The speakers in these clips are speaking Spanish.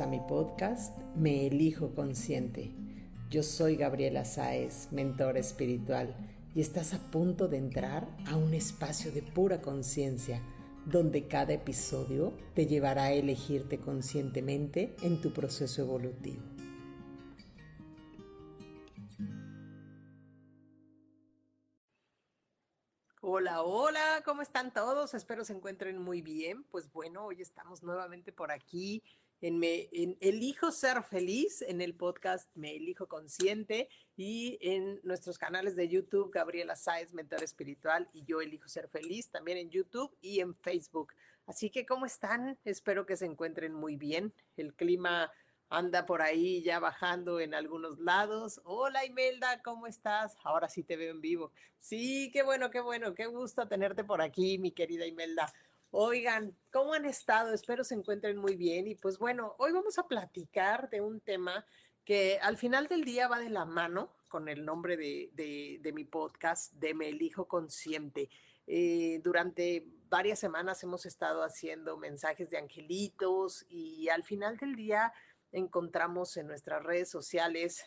A mi podcast Me Elijo Consciente. Yo soy Gabriela Sáez, mentora espiritual, y estás a punto de entrar a un espacio de pura conciencia, donde cada episodio te llevará a elegirte conscientemente en tu proceso evolutivo. Hola, hola, ¿cómo están todos? Espero se encuentren muy bien. Pues bueno, hoy estamos nuevamente por aquí en, me, Elijo Ser Feliz, en el podcast Me Elijo Consciente y en nuestros canales de YouTube, Gabriela Sáez, Mentor Espiritual, y Yo Elijo Ser Feliz, también en YouTube y en Facebook. Así que, ¿cómo están? Espero que se encuentren muy bien. El clima anda por ahí ya bajando en algunos lados. Hola Imelda, ¿cómo estás? Ahora sí te veo en vivo. Sí, qué bueno, qué bueno, qué gusto tenerte por aquí, mi querida Imelda. Oigan, ¿cómo han estado? Espero se encuentren muy bien. Y pues bueno, hoy vamos a platicar de un tema que al final del día va de la mano con el nombre de, mi podcast, de Me Elijo Consciente. Eh, durante varias semanas hemos estado haciendo mensajes de angelitos y al final del día encontramos en nuestras redes sociales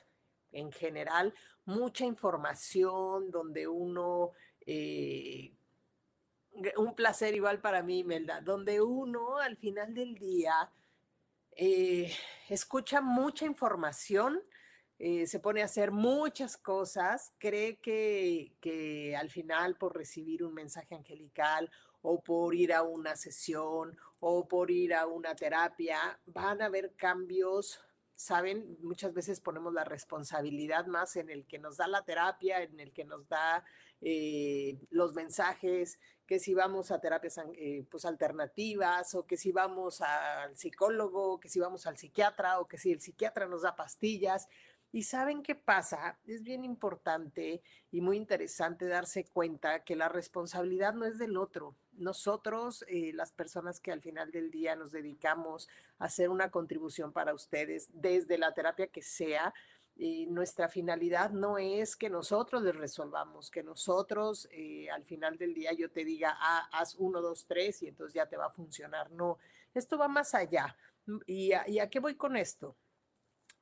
en general mucha información donde uno eh, un placer igual para mí, Melda, donde uno al final del día eh, escucha mucha información, eh, se pone a hacer muchas cosas, cree que, que al final por recibir un mensaje angelical o por ir a una sesión o por ir a una terapia, van a haber cambios saben, muchas veces ponemos la responsabilidad más en el que nos da la terapia, en el que nos da eh, los mensajes, que si vamos a terapias eh, pues alternativas o que si vamos al psicólogo, que si vamos al psiquiatra o que si el psiquiatra nos da pastillas. Y saben qué pasa, es bien importante y muy interesante darse cuenta que la responsabilidad no es del otro. Nosotros, eh, las personas que al final del día nos dedicamos a hacer una contribución para ustedes, desde la terapia que sea, y nuestra finalidad no es que nosotros les resolvamos, que nosotros eh, al final del día yo te diga, ah, haz uno, dos, tres y entonces ya te va a funcionar. No, esto va más allá. ¿Y y a qué voy con esto?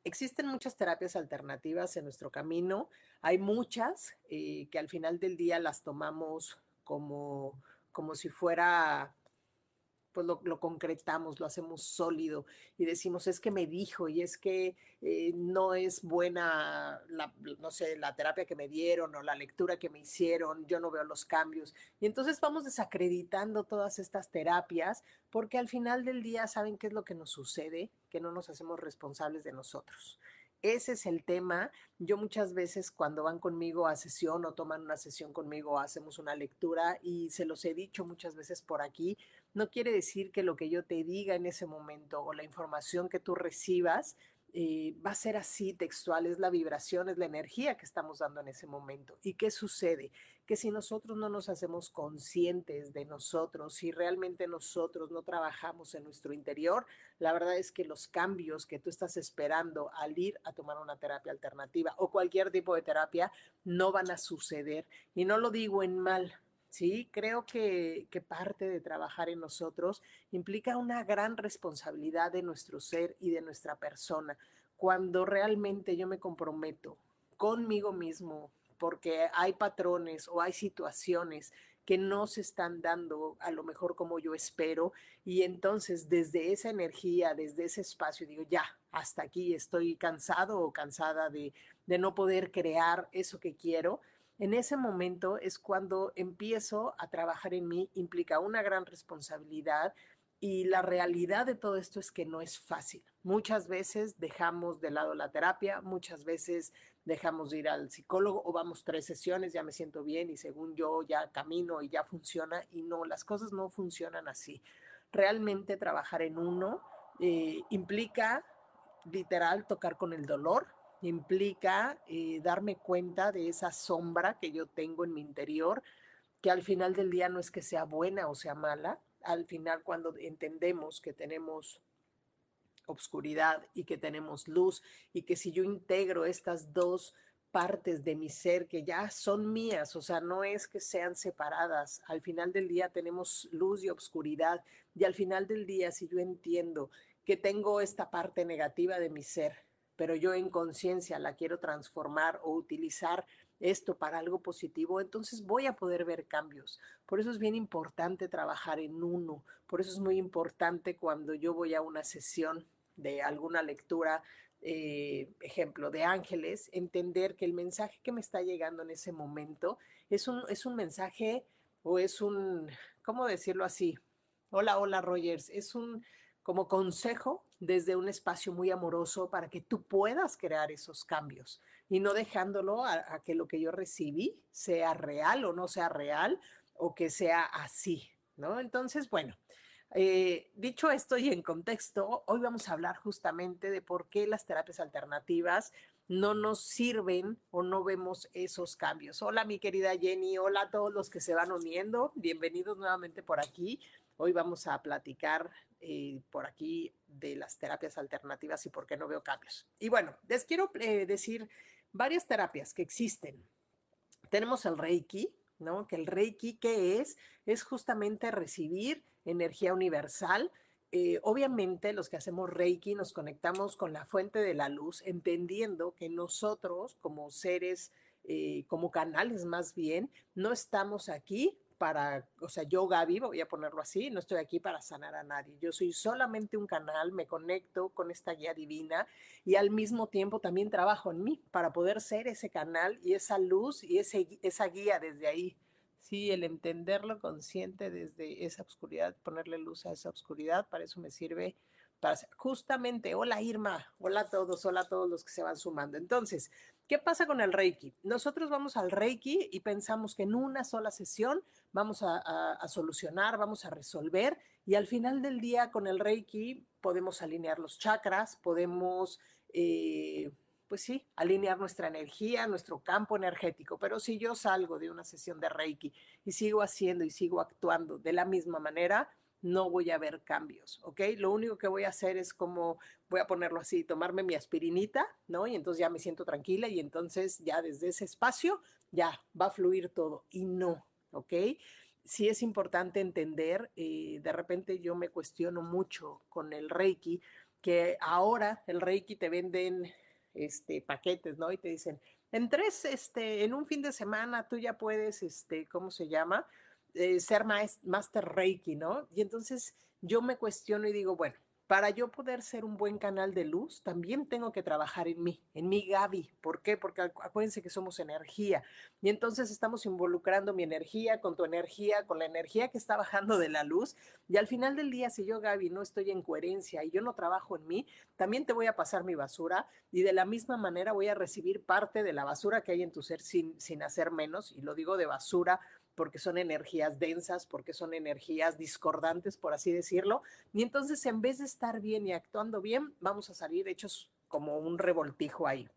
Existen muchas terapias alternativas en nuestro camino. Hay muchas eh, que al final del día las tomamos como, como si fuera pues lo, concretamos, lo hacemos sólido y decimos, es que me dijo y es que eh, no es buena, la, no sé, la terapia que me dieron o la lectura que me hicieron, yo no veo los cambios. Y entonces vamos desacreditando todas estas terapias porque al final del día, ¿saben qué es lo que nos sucede? Que no nos hacemos responsables de nosotros. Ese es el tema. Yo muchas veces cuando van conmigo a sesión o toman una sesión conmigo, hacemos una lectura y se los he dicho muchas veces por aquí, no quiere decir que lo que yo te diga en ese momento o la información que tú recibas eh, va a ser así textual, es la vibración, es la energía que estamos dando en ese momento. ¿Y qué sucede? Que si nosotros no nos hacemos conscientes de nosotros, si realmente nosotros no trabajamos en nuestro interior, la verdad es que los cambios que tú estás esperando al ir a tomar una terapia alternativa o cualquier tipo de terapia no van a suceder. Y no lo digo en mal, ¿sí? Creo que, que, parte de trabajar en nosotros implica una gran responsabilidad de nuestro ser y de nuestra persona. Cuando realmente yo me comprometo conmigo mismo, porque hay patrones o hay situaciones que no se están dando a lo mejor como yo espero y entonces desde esa energía, desde ese espacio digo, ya, hasta aquí estoy cansado o cansada de, de no poder crear eso que quiero, en ese momento es cuando empiezo a trabajar en mí, implica una gran responsabilidad y la realidad de todo esto es que no es fácil. Muchas veces dejamos de lado la terapia, muchas veces dejamos de ir al psicólogo o vamos tres sesiones, ya me siento bien y según yo ya camino y ya funciona y no, las cosas no funcionan así. Realmente trabajar en uno eh, implica literal tocar con el dolor, implica eh, darme cuenta de esa sombra que yo tengo en mi interior, que al final del día no es que sea buena o sea mala, al final cuando entendemos que tenemos obscuridad y que tenemos luz y que si yo integro estas dos partes de mi ser que ya son mías, o sea, no es que sean separadas. Al final del día tenemos luz y obscuridad y al final del día si yo entiendo que tengo esta parte negativa de mi ser, pero yo en conciencia la quiero transformar o utilizar esto para algo positivo, entonces voy a poder ver cambios. Por eso es bien importante trabajar en uno, por eso es muy importante cuando yo voy a una sesión de alguna lectura, eh, ejemplo, de ángeles, entender que el mensaje que me está llegando en ese momento es un, es un mensaje o es un, ¿cómo decirlo así? Hola, hola Rogers, es un como consejo desde un espacio muy amoroso para que tú puedas crear esos cambios y no dejándolo a, que lo que yo recibí sea real o no sea real o que sea así, ¿no? Entonces, bueno, eh, dicho esto y en contexto, hoy vamos a hablar justamente de por qué las terapias alternativas no nos sirven o no vemos esos cambios. Hola mi querida Jenny, hola a todos los que se van uniendo, bienvenidos nuevamente por aquí. Hoy vamos a platicar eh, por aquí de las terapias alternativas y por qué no veo cambios. Y bueno, les quiero eh, decir varias terapias que existen. Tenemos el Reiki, ¿no? Que el Reiki, ¿qué es? Es justamente recibir energía universal. Eh, obviamente los que hacemos Reiki nos conectamos con la fuente de la luz, entendiendo que nosotros como seres, como canales más bien, no estamos aquí para, o sea, yo Gaby, voy a ponerlo así, no estoy aquí para sanar a nadie. Yo soy solamente un canal, me conecto con esta guía divina y al mismo tiempo también trabajo en mí para poder ser ese canal y esa luz y ese, esa guía desde ahí. Sí, el entenderlo consciente desde esa oscuridad, ponerle luz a esa oscuridad, para eso me sirve para justamente, hola Irma, hola a todos, hola a todos los que se van sumando. Entonces, ¿Qué pasa con el Reiki? Nosotros vamos al Reiki y pensamos que en una sola sesión vamos a, solucionar, vamos a resolver y al final del día con el Reiki podemos alinear los chakras, podemos, eh, pues sí, alinear nuestra energía, nuestro campo energético. Pero si yo salgo de una sesión de Reiki y sigo haciendo y sigo actuando de la misma manera, no voy a ver cambios, ¿ok? Lo único que voy a hacer es como, voy a ponerlo así, tomarme mi aspirinita, ¿no? Y entonces ya me siento tranquila y entonces ya desde ese espacio ya va a fluir todo y no, ¿ok? Sí es importante entender, eh, de repente yo me cuestiono mucho con el Reiki, que ahora el Reiki te venden este, paquetes, ¿no? Y te dicen, en tres, este, en un fin de semana tú ya puedes, este, ¿cómo se llama? Eh, ser master Reiki, ¿no? Y entonces yo me cuestiono y digo, bueno, para yo poder ser un buen canal de luz, también tengo que trabajar en mí, en mi Gaby. ¿Por qué? Porque acuérdense que somos energía. Y entonces estamos involucrando mi energía con tu energía, con la energía que está bajando de la luz. Y al final del día, si yo, Gaby, no estoy en coherencia y yo no trabajo en mí, también te voy a pasar mi basura y de la misma manera voy a recibir parte de la basura que hay en tu ser sin, sin hacer menos. Y lo digo de basura porque son energías densas, porque son energías discordantes, por así decirlo. Y entonces, en vez de estar bien y actuando bien, vamos a salir hechos como un revoltijo ahí.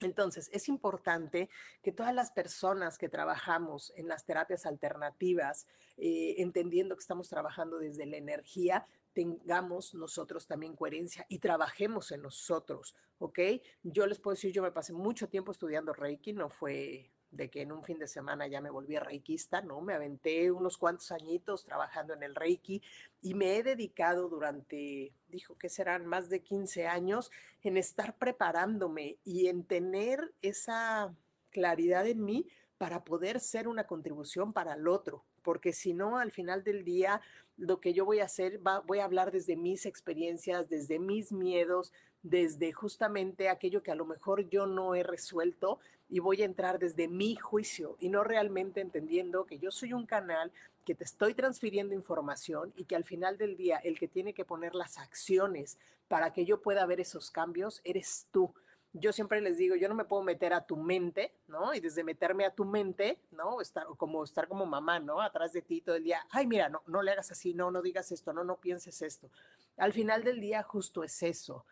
Entonces, es importante que todas las personas que trabajamos en las terapias alternativas, eh, entendiendo que estamos trabajando desde la energía, tengamos nosotros también coherencia y trabajemos en nosotros, ¿ok? Yo les puedo decir, yo me pasé mucho tiempo estudiando Reiki, no fue de que en un fin de semana ya me volví reikista, ¿no? Me aventé unos cuantos añitos trabajando en el reiki y me he dedicado durante, dijo que serán más de 15 años, en estar preparándome y en tener esa claridad en mí para poder ser una contribución para el otro, porque si no, al final del día, lo que yo voy a hacer, voy a hablar desde mis experiencias, desde mis miedos, desde justamente aquello que a lo mejor yo no he resuelto y voy a entrar desde mi juicio y no realmente entendiendo que yo soy un canal que te estoy transfiriendo información y que al final del día el que tiene que poner las acciones para que yo pueda ver esos cambios eres tú. yo siempre les digo, yo no me puedo meter a tu mente, ¿no? Y desde meterme a tu mente, ¿no? Estar como estar como mamá, ¿no? Atrás de ti todo el día, ay, mira, no, no le hagas así, no, no digas esto, no, no pienses esto. Al final del día justo es eso.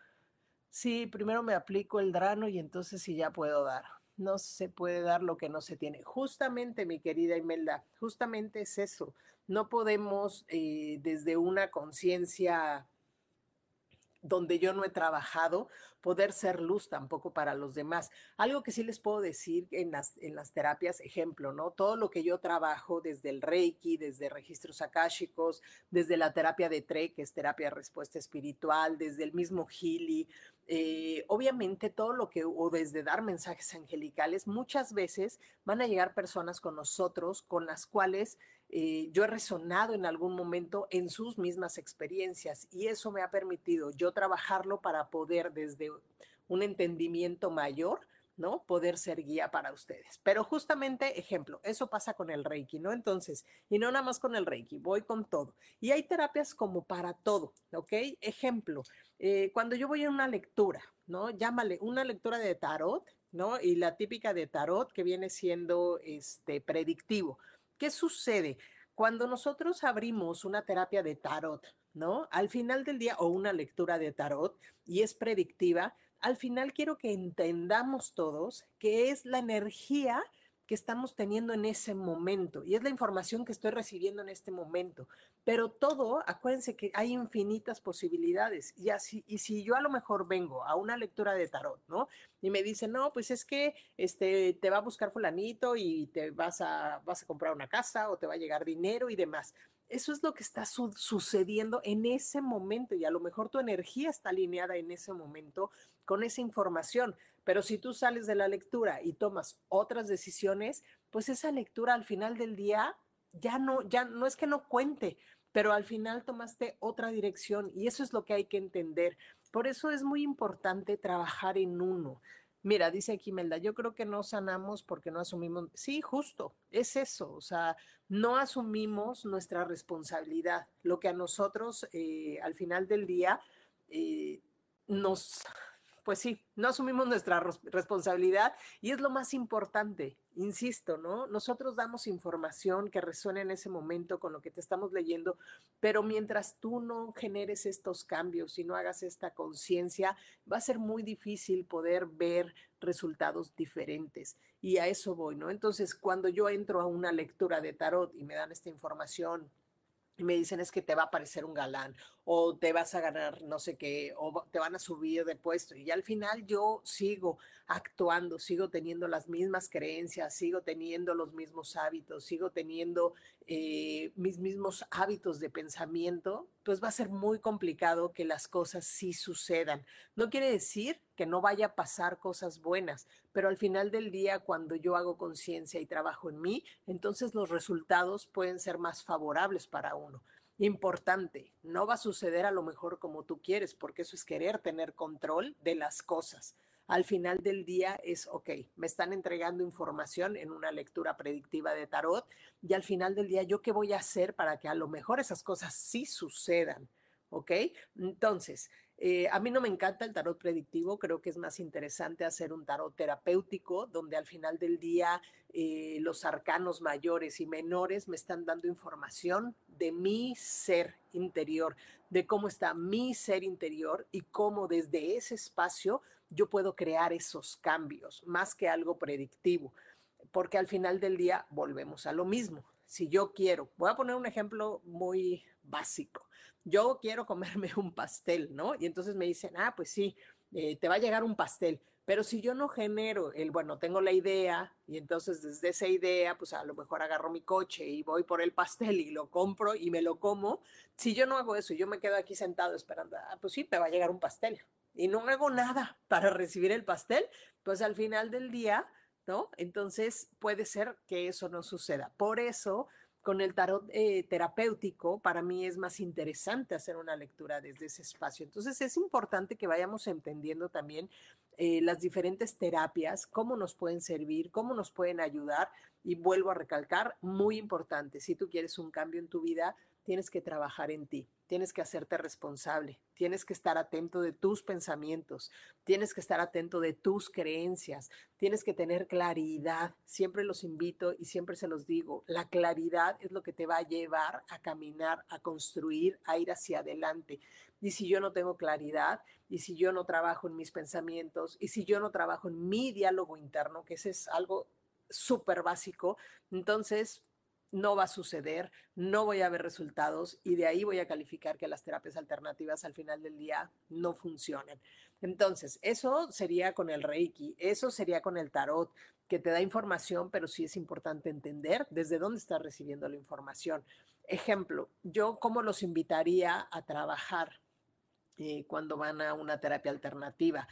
Sí, primero me aplico el drano y entonces sí ya puedo dar. No se puede dar lo que no se tiene. Justamente, mi querida Imelda, justamente es eso. No podemos eh, desde una conciencia donde yo no he trabajado, poder ser luz tampoco para los demás. Algo que sí les puedo decir en las, en las terapias, ejemplo, ¿no? Todo lo que yo trabajo desde el Reiki, desde registros akáshicos, desde la terapia de TRE, que es terapia de respuesta espiritual, desde el mismo Healy, eh, obviamente todo lo que, o desde dar mensajes angelicales, muchas veces van a llegar personas con nosotros con las cuales eh, yo he resonado en algún momento en sus mismas experiencias y eso me ha permitido yo trabajarlo para poder desde un entendimiento mayor, ¿no? Poder ser guía para ustedes. Pero justamente, ejemplo, eso pasa con el Reiki, ¿no? Entonces, y no nada más con el Reiki, voy con todo. Y hay terapias como para todo, ¿ok? Ejemplo, eh, cuando yo voy a una lectura, ¿no? Llámale una lectura de tarot, ¿no? Y la típica de tarot que viene siendo este predictivo. ¿Qué sucede? Cuando nosotros abrimos una terapia de tarot, ¿no? Al final del día, o una lectura de tarot, y es predictiva, al final quiero que entendamos todos que es la energía que estamos teniendo en ese momento y es la información que estoy recibiendo en este momento. Pero todo, acuérdense que hay infinitas posibilidades y así y si yo a lo mejor vengo a una lectura de tarot, ¿no? Y me dicen, "No, pues es que este te va a buscar fulanito y te vas a vas a comprar una casa o te va a llegar dinero y demás." Eso es lo que está sucediendo en ese momento y a lo mejor tu energía está alineada en ese momento con esa información. Pero si tú sales de la lectura y tomas otras decisiones, pues esa lectura al final del día ya no, ya no es que no cuente, pero al final tomaste otra dirección y eso es lo que hay que entender. Por eso es muy importante trabajar en uno. Mira, dice aquí yo creo que no sanamos porque no asumimos. Sí, justo, es eso. O sea, no asumimos nuestra responsabilidad. Lo que a nosotros, eh, al final del día, eh, nos pues sí, no asumimos nuestra responsabilidad y es lo más importante, insisto, ¿no? Nosotros damos información que resuene en ese momento con lo que te estamos leyendo, pero mientras tú no generes estos cambios y no hagas esta conciencia, va a ser muy difícil poder ver resultados diferentes. Y a eso voy, ¿no? Entonces, cuando yo entro a una lectura de tarot y me dan esta información y me dicen es que te va a aparecer un galán o te vas a ganar no sé qué o te van a subir de puesto y al final yo sigo actuando, sigo teniendo las mismas creencias, sigo teniendo los mismos hábitos, sigo teniendo eh, mis mismos hábitos de pensamiento, pues va a ser muy complicado que las cosas sí sucedan. No quiere decir que no vaya a pasar cosas buenas, pero al final del día, cuando yo hago conciencia y trabajo en mí, entonces los resultados pueden ser más favorables para uno. Importante, no va a suceder a lo mejor como tú quieres, porque eso es querer tener control de las cosas al final del día es, ok, me están entregando información en una lectura predictiva de tarot y al final del día, ¿yo qué voy a hacer para que a lo mejor esas cosas sí sucedan? ¿Ok? Entonces, eh, a mí no me encanta el tarot predictivo, creo que es más interesante hacer un tarot terapéutico, donde al final del día eh, los arcanos mayores y menores me están dando información de mi ser interior, de cómo está mi ser interior y cómo desde ese espacio yo puedo crear esos cambios, más que algo predictivo, porque al final del día volvemos a lo mismo. Si yo quiero, voy a poner un ejemplo muy básico, yo quiero comerme un pastel, ¿no? Y entonces me dicen, ah, pues sí, eh, te va a llegar un pastel. Pero si yo no genero el, bueno, tengo la idea y entonces desde esa idea, pues a lo mejor agarro mi coche y voy por el pastel y lo compro y me lo como. Si yo no hago eso, yo me quedo aquí sentado esperando, ah, pues sí, te va a llegar un pastel y no hago nada para recibir el pastel, pues al final del día, ¿no? Entonces puede ser que eso no suceda. Por eso, con el tarot eh, terapéutico, para mí es más interesante hacer una lectura desde ese espacio. Entonces es importante que vayamos entendiendo también eh, las diferentes terapias, cómo nos pueden servir, cómo nos pueden ayudar. Y vuelvo a recalcar, muy importante, si tú quieres un cambio en tu vida, tienes que trabajar en ti, tienes que hacerte responsable, tienes que estar atento de tus pensamientos, tienes que estar atento de tus creencias, tienes que tener claridad. Siempre los invito y siempre se los digo, la claridad es lo que te va a llevar a caminar, a construir, a ir hacia adelante. Y si yo no tengo claridad, y si yo no trabajo en mis pensamientos, y si yo no trabajo en mi diálogo interno, que ese es algo súper básico, entonces no va a suceder, no voy a ver resultados y de ahí voy a calificar que las terapias alternativas al final del día no funcionan. Entonces, eso sería con el Reiki, eso sería con el tarot, que te da información, pero sí es importante entender desde dónde estás recibiendo la información. Ejemplo, yo cómo los invitaría a trabajar eh, cuando van a una terapia alternativa.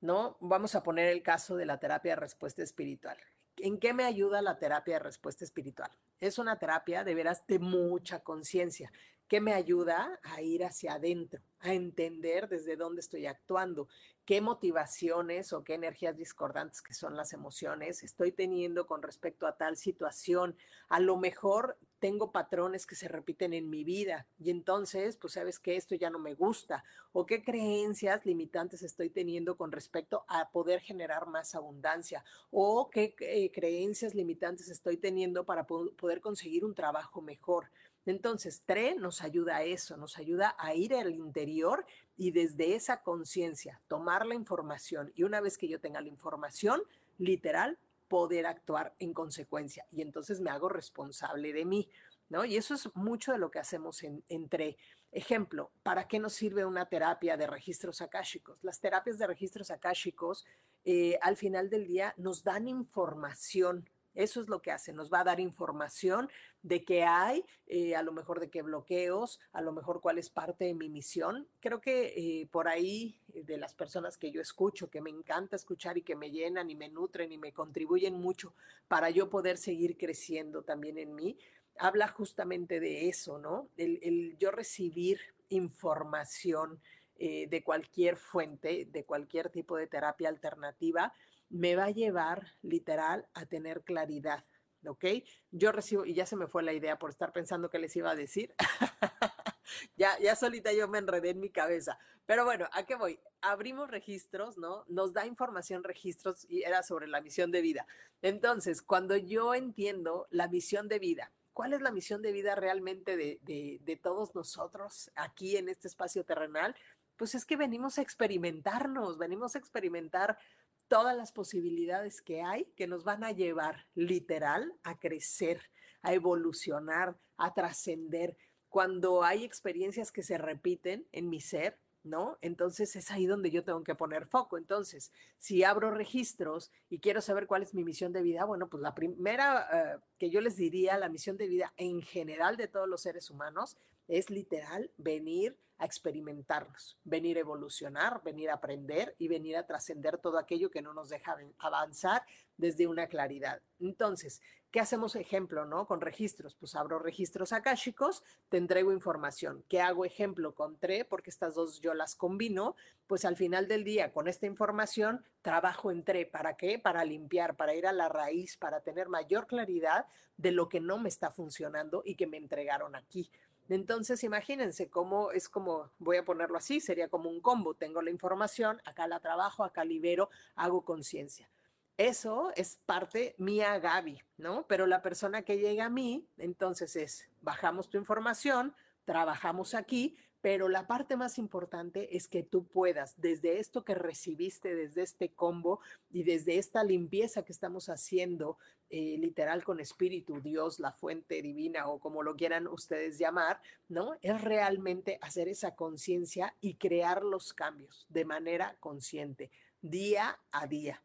¿No? Vamos a poner el caso de la terapia de respuesta espiritual. ¿En qué me ayuda la terapia de respuesta espiritual? Es una terapia de veras de mucha conciencia que me ayuda a ir hacia adentro, a entender desde dónde estoy actuando, qué motivaciones o qué energías discordantes que son las emociones estoy teniendo con respecto a tal situación. A lo mejor tengo patrones que se repiten en mi vida y entonces, pues sabes que esto ya no me gusta o qué creencias limitantes estoy teniendo con respecto a poder generar más abundancia o qué creencias limitantes estoy teniendo para poder conseguir un trabajo mejor. Entonces, TRE nos ayuda a eso, nos ayuda a ir al interior y desde esa conciencia tomar la información y una vez que yo tenga la información, literal, poder actuar en consecuencia. Y entonces me hago responsable de mí, ¿no? Y eso es mucho de lo que hacemos en, TRE. Ejemplo, ¿para qué nos sirve una terapia de registros akáshicos? Las terapias de registros akáshicos eh, al final del día nos dan información eso es lo que hace, nos va a dar información de qué hay, eh, a lo mejor de qué bloqueos, a lo mejor cuál es parte de mi misión. Creo que eh, por ahí eh, de las personas que yo escucho, que me encanta escuchar y que me llenan y me nutren y me contribuyen mucho para yo poder seguir creciendo también en mí, habla justamente de eso, ¿no? El, yo recibir información de cualquier fuente, de cualquier tipo de terapia alternativa, me va a llevar literal a tener claridad, ¿ok? Yo recibo, y ya se me fue la idea por estar pensando qué les iba a decir. ya, ya solita yo me enredé en mi cabeza. Pero bueno, ¿a qué voy? Abrimos registros, ¿no? Nos da información registros y era sobre la misión de vida. Entonces, cuando yo entiendo la misión de vida, ¿cuál es la misión de vida realmente de, de, de todos nosotros aquí en este espacio terrenal? Pues es que venimos a experimentarnos, venimos a experimentar todas las posibilidades que hay que nos van a llevar literal a crecer, a evolucionar, a trascender. Cuando hay experiencias que se repiten en mi ser, ¿no? Entonces es ahí donde yo tengo que poner foco. Entonces, si abro registros y quiero saber cuál es mi misión de vida, bueno, pues la primera eh, que yo les diría, la misión de vida en general de todos los seres humanos, es literal venir a experimentarnos, venir a evolucionar, venir a aprender y venir a trascender todo aquello que no nos deja avanzar desde una claridad. Entonces, ¿qué hacemos ejemplo, no? Con registros, pues abro registros akáshicos, te entrego información. ¿Qué hago ejemplo con TRE? Porque estas dos yo las combino, pues al final del día con esta información trabajo en TRE. ¿Para qué? Para limpiar, para ir a la raíz, para tener mayor claridad de lo que no me está funcionando y que me entregaron aquí. Entonces, imagínense cómo es como, voy a ponerlo así, sería como un combo. Tengo la información, acá la trabajo, acá libero, hago conciencia. Eso es parte mía, Gaby, ¿no? Pero la persona que llega a mí, entonces es, bajamos tu información, trabajamos aquí, pero la parte más importante es que tú puedas, desde esto que recibiste, desde este combo y desde esta limpieza que estamos haciendo, eh, literal con espíritu, Dios, la fuente divina o como lo quieran ustedes llamar, ¿no? Es realmente hacer esa conciencia y crear los cambios de manera consciente, día a día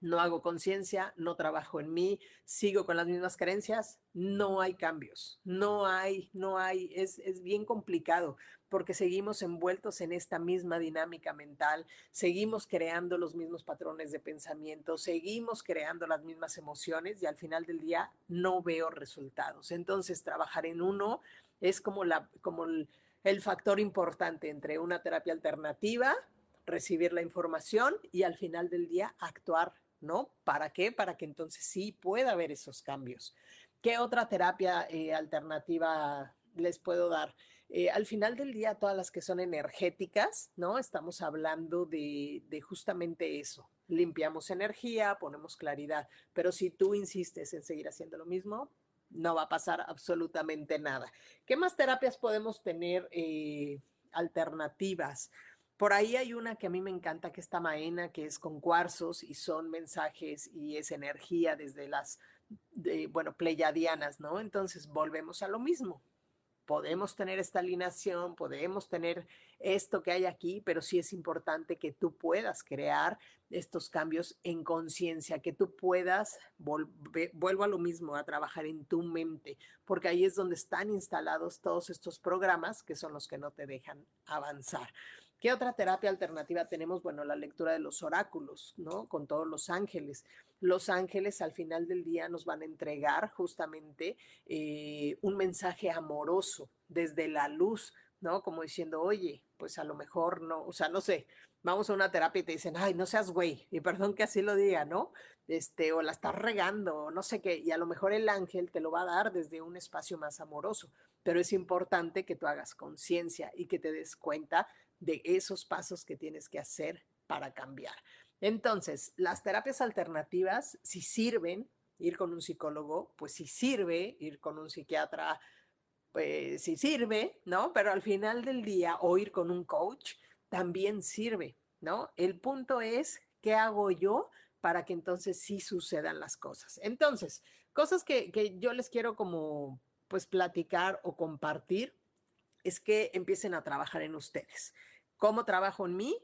no hago conciencia, no trabajo en mí, sigo con las mismas creencias, no hay cambios, no hay, no hay, es, es, bien complicado porque seguimos envueltos en esta misma dinámica mental, seguimos creando los mismos patrones de pensamiento, seguimos creando las mismas emociones y al final del día no veo resultados. Entonces, trabajar en uno es como, la, como el, el factor importante entre una terapia alternativa, recibir la información y al final del día actuar ¿no? ¿Para qué? Para que entonces sí pueda haber esos cambios. ¿Qué otra terapia eh, alternativa les puedo dar? Eh, al final del día, todas las que son energéticas, ¿no? Estamos hablando de, justamente eso. Limpiamos energía, ponemos claridad, pero si tú insistes en seguir haciendo lo mismo, no va a pasar absolutamente nada. ¿Qué más terapias podemos tener eh, alternativas? Por ahí hay una que a mí me encanta, que está Maena, que es con cuarzos y son mensajes y es energía desde las, bueno, pleyadianas, ¿no? Entonces volvemos a lo mismo podemos tener esta alineación, podemos tener esto que hay aquí, pero sí es importante que tú puedas crear estos cambios en conciencia, que tú puedas, vuelvo a lo mismo, a trabajar en tu mente, porque ahí es donde están instalados todos estos programas que son los que no te dejan avanzar. ¿Qué otra terapia alternativa tenemos? Bueno, la lectura de los oráculos, ¿no? Con todos los ángeles. Los ángeles al final del día nos van a entregar justamente eh, un mensaje amoroso desde la luz, ¿no? Como diciendo, oye, pues a lo mejor no, o sea, no sé, vamos a una terapia y te dicen, ay, no seas güey, y perdón que así lo diga, ¿no? Este, o la estás regando, o no sé qué, y a lo mejor el ángel te lo va a dar desde un espacio más amoroso, pero es importante que tú hagas conciencia y que te des cuenta de esos pasos que tienes que hacer para cambiar. Entonces, las terapias alternativas, si sirven, ir con un psicólogo, pues si sirve, ir con un psiquiatra, pues si sirve, ¿no? Pero al final del día, o ir con un coach, también sirve, ¿no? El punto es, ¿qué hago yo para que entonces sí sucedan las cosas? Entonces, cosas que, que yo les quiero como, pues, platicar o compartir es que empiecen a trabajar en ustedes. ¿Cómo trabajo en mí?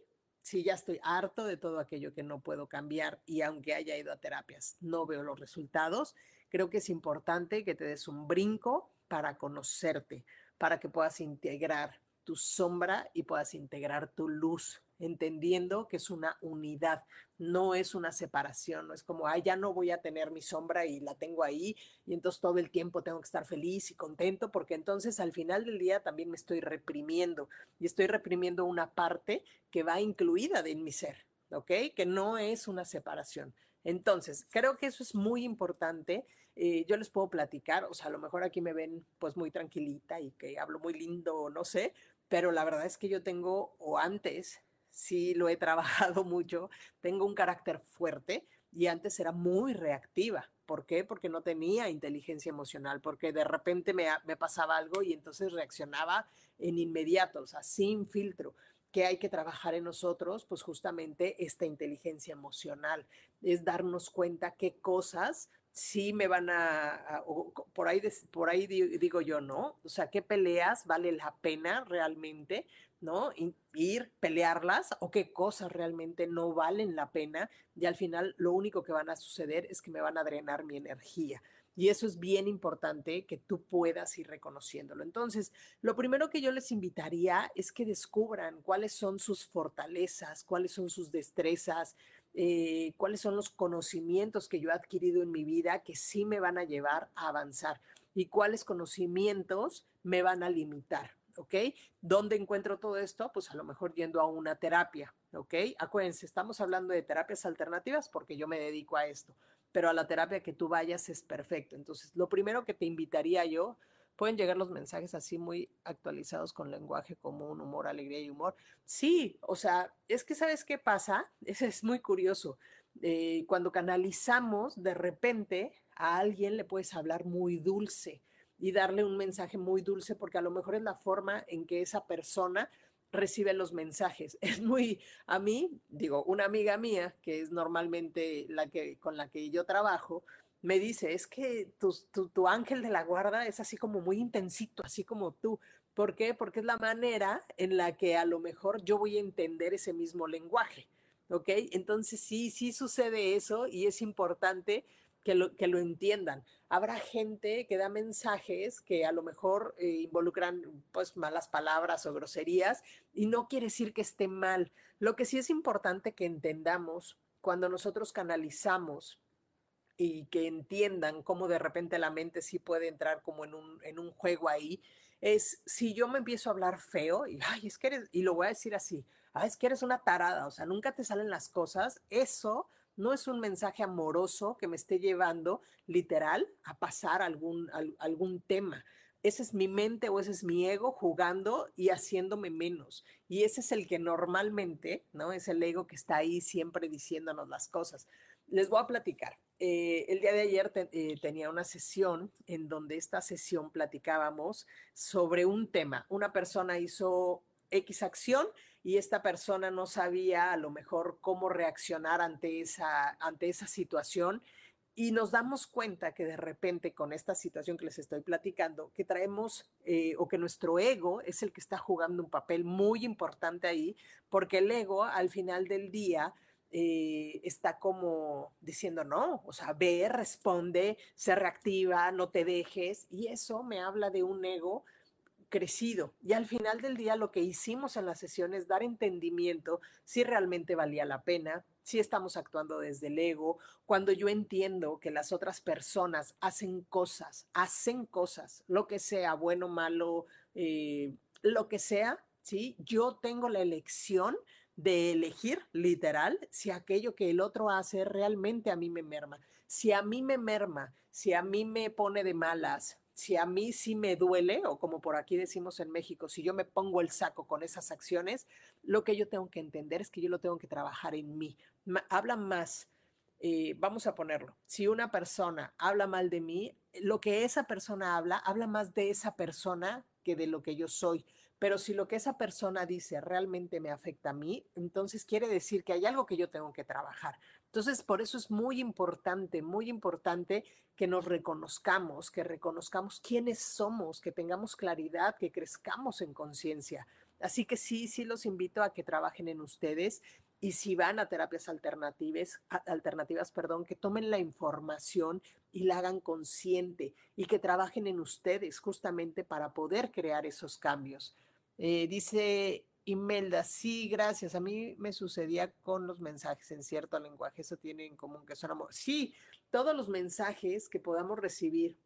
Si ya estoy harto de todo aquello que no puedo cambiar y aunque haya ido a terapias, no veo los resultados, creo que es importante que te des un brinco para conocerte, para que puedas integrar tu sombra y puedas integrar tu luz entendiendo que es una unidad, no es una separación, no es como, ah, ya no voy a tener mi sombra y la tengo ahí y entonces todo el tiempo tengo que estar feliz y contento porque entonces al final del día también me estoy reprimiendo y estoy reprimiendo una parte que va incluida en mi ser, ¿ok? Que no es una separación. Entonces, creo que eso es muy importante. Eh, yo les puedo platicar, o sea, a lo mejor aquí me ven pues muy tranquilita y que hablo muy lindo, no sé, pero la verdad es que yo tengo, o antes, sí lo he trabajado mucho, tengo un carácter fuerte y antes era muy reactiva. ¿Por qué? Porque no tenía inteligencia emocional, porque de repente me, me pasaba algo y entonces reaccionaba en inmediato, o sea, sin filtro que hay que trabajar en nosotros, pues justamente esta inteligencia emocional, es darnos cuenta qué cosas sí me van a, por ahí, por ahí digo yo, ¿no? O sea, qué peleas vale la pena realmente ¿no? Ir, pelearlas o qué cosas realmente no valen la pena y al final lo único que van a suceder es que me van a drenar mi energía. Y eso es bien importante que tú puedas ir reconociéndolo. Entonces, lo primero que yo les invitaría es que descubran cuáles son sus fortalezas, cuáles son sus destrezas, eh, cuáles son los conocimientos que yo he adquirido en mi vida que sí me van a llevar a avanzar y cuáles conocimientos me van a limitar. ¿ok? ¿Dónde encuentro todo esto? Pues a lo mejor yendo a una terapia, ¿ok? Acuérdense, estamos hablando de terapias alternativas porque yo me dedico a esto, pero a la terapia que tú vayas es perfecto. Entonces, lo primero que te invitaría yo, pueden llegar los mensajes así muy actualizados con lenguaje común, humor, alegría y humor. Sí, o sea, es que ¿sabes qué pasa? Eso es muy curioso. Eh, cuando canalizamos, de repente a alguien le puedes hablar muy dulce y darle un mensaje muy dulce, porque a lo mejor es la forma en que esa persona recibe los mensajes. Es muy, a mí, digo, una amiga mía, que es normalmente la que, con la que yo trabajo, me dice, es que tu, tu, tu ángel de la guarda es así como muy intensito, así como tú. ¿Por qué? Porque es la manera en la que a lo mejor yo voy a entender ese mismo lenguaje. ¿Ok? Entonces sí, sí sucede eso y es importante que lo, que lo entiendan. Habrá gente que da mensajes que a lo mejor eh, involucran pues malas palabras o groserías y no quiere decir que esté mal. Lo que sí es importante que entendamos cuando nosotros canalizamos y que entiendan cómo de repente la mente sí puede entrar como en un, en un juego ahí, es si yo me empiezo a hablar feo y, ay, es que eres, y lo voy a decir así, ay, es que eres una tarada, o sea, nunca te salen las cosas, eso no es un mensaje amoroso que me esté llevando literal a pasar algún, algún tema. ese es mi mente o ese es mi ego jugando y haciéndome menos. Y ese es el que normalmente, ¿no? Es el ego que está ahí siempre diciéndonos las cosas. Les voy a platicar. Eh, el día de ayer eh, tenía una sesión en donde esta sesión platicábamos sobre un tema. Una persona hizo X acción y esta persona no sabía a lo mejor cómo reaccionar ante esa, ante esa situación y nos damos cuenta que de repente con esta situación que les estoy platicando, que traemos eh, o que nuestro ego es el que está jugando un papel muy importante ahí, porque el ego al final del día eh, está como diciendo no, o sea, ve, responde, se reactiva, no te dejes, y eso me habla de un ego crecido. Y al final del día lo que hicimos en la sesión es dar entendimiento si realmente valía la pena, si estamos actuando desde el ego, cuando yo entiendo que las otras personas hacen cosas, hacen cosas, lo que sea, bueno, malo, eh, lo que sea, ¿sí? Yo tengo la elección de elegir literal si aquello que el otro hace realmente a mí me merma. Si a mí me merma, si a mí me pone de malas, si a mí sí me duele, o como por aquí decimos en México, si yo me pongo el saco con esas acciones, lo que yo tengo que entender es que yo lo tengo que trabajar en mí. habla más, eh, vamos a ponerlo, si una persona habla mal de mí, lo que esa persona habla, habla más de esa persona que de lo que yo soy. Pero si lo que esa persona dice realmente me afecta a mí, entonces quiere decir que hay algo que yo tengo que trabajar. Entonces, por eso es muy importante, muy importante que nos reconozcamos, que reconozcamos quiénes somos, que tengamos claridad, que crezcamos en conciencia. Así que sí, sí los invito a que trabajen en ustedes y si van a terapias alternativas, alternativas, perdón, que tomen la información y la hagan consciente y que trabajen en ustedes justamente para poder crear esos cambios. Eh, dice Imelda, sí, gracias. A mí me sucedía con los mensajes en cierto lenguaje. Eso tiene en común que son amor. Sí, todos los mensajes que podamos recibir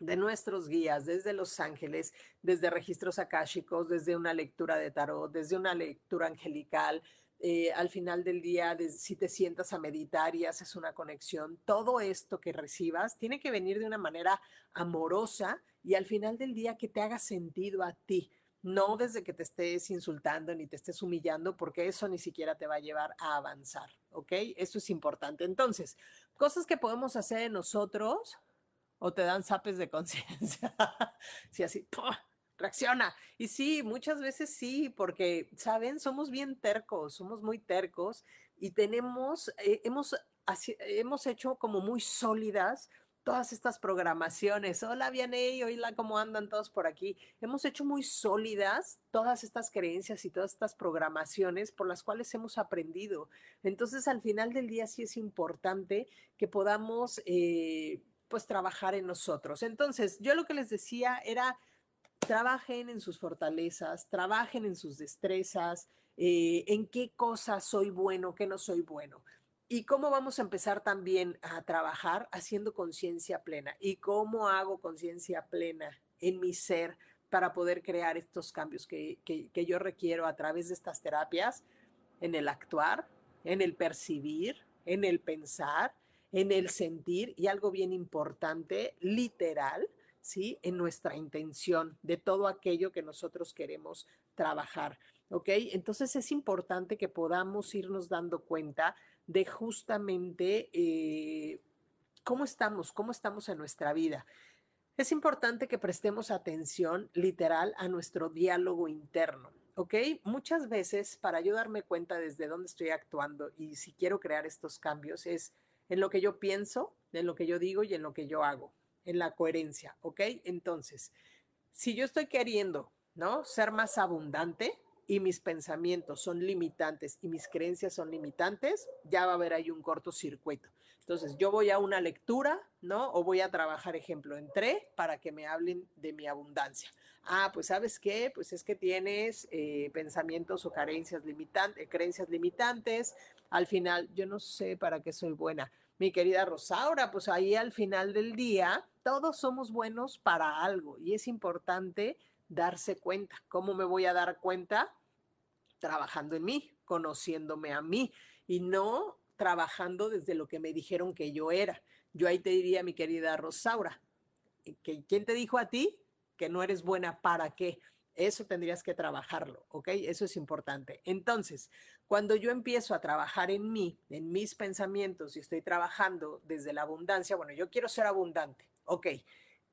de nuestros guías desde Los Ángeles, desde registros akáshicos, desde una lectura de tarot, desde una lectura angelical, eh, al final del día, si te sientas a meditar y haces una conexión, todo esto que recibas tiene que venir de una manera amorosa y al final del día que te haga sentido a ti no desde que te estés insultando ni te estés humillando, porque eso ni siquiera te va a llevar a avanzar, ¿ok? Eso es importante. Entonces, cosas que podemos hacer nosotros o te dan zapes de conciencia. si así, reacciona. Y sí, muchas veces sí, porque, ¿saben? Somos bien tercos, somos muy tercos y tenemos, eh, hemos, hemos hecho como muy sólidas todas estas programaciones. Hola, Vianey, hola, ¿cómo andan todos por aquí? Hemos hecho muy sólidas todas estas creencias y todas estas programaciones por las cuales hemos aprendido. Entonces, al final del día sí es importante que podamos, eh, pues, trabajar en nosotros. Entonces, yo lo que les decía era, trabajen en sus fortalezas, trabajen en sus destrezas, eh, en qué cosas soy bueno, qué no soy bueno. ¿Y cómo vamos a empezar también a trabajar haciendo conciencia plena? ¿Y cómo hago conciencia plena en mi ser para poder crear estos cambios que, que, yo requiero a través de estas terapias? En el actuar, en el percibir, en el pensar, en el sentir y algo bien importante, literal, ¿sí? En nuestra intención de todo aquello que nosotros queremos trabajar, ¿ok? Entonces es importante que podamos irnos dando cuenta de justamente eh, cómo estamos, cómo estamos en nuestra vida. Es importante que prestemos atención literal a nuestro diálogo interno, ¿ok? Muchas veces para yo darme cuenta desde dónde estoy actuando y si quiero crear estos cambios es en lo que yo pienso, en lo que yo digo y en lo que yo hago, en la coherencia, ¿ok? Entonces, si yo estoy queriendo, ¿no? Ser más abundante, y mis pensamientos son limitantes y mis creencias son limitantes, ya va a haber ahí un cortocircuito. Entonces, yo voy a una lectura, ¿no? O voy a trabajar, ejemplo, entré para que me hablen de mi abundancia. Ah, pues sabes qué, pues es que tienes eh, pensamientos o carencias limitantes, creencias limitantes. Al final, yo no sé para qué soy buena. Mi querida Rosaura, pues ahí al final del día, todos somos buenos para algo y es importante darse cuenta. ¿Cómo me voy a dar cuenta? Trabajando en mí, conociéndome a mí y no trabajando desde lo que me dijeron que yo era. Yo ahí te diría, mi querida Rosaura, ¿quién te dijo a ti que no eres buena para qué. Eso tendrías que trabajarlo, ¿ok? Eso es importante. Entonces, cuando yo empiezo a trabajar en mí, en mis pensamientos y estoy trabajando desde la abundancia, bueno, yo quiero ser abundante, ¿ok?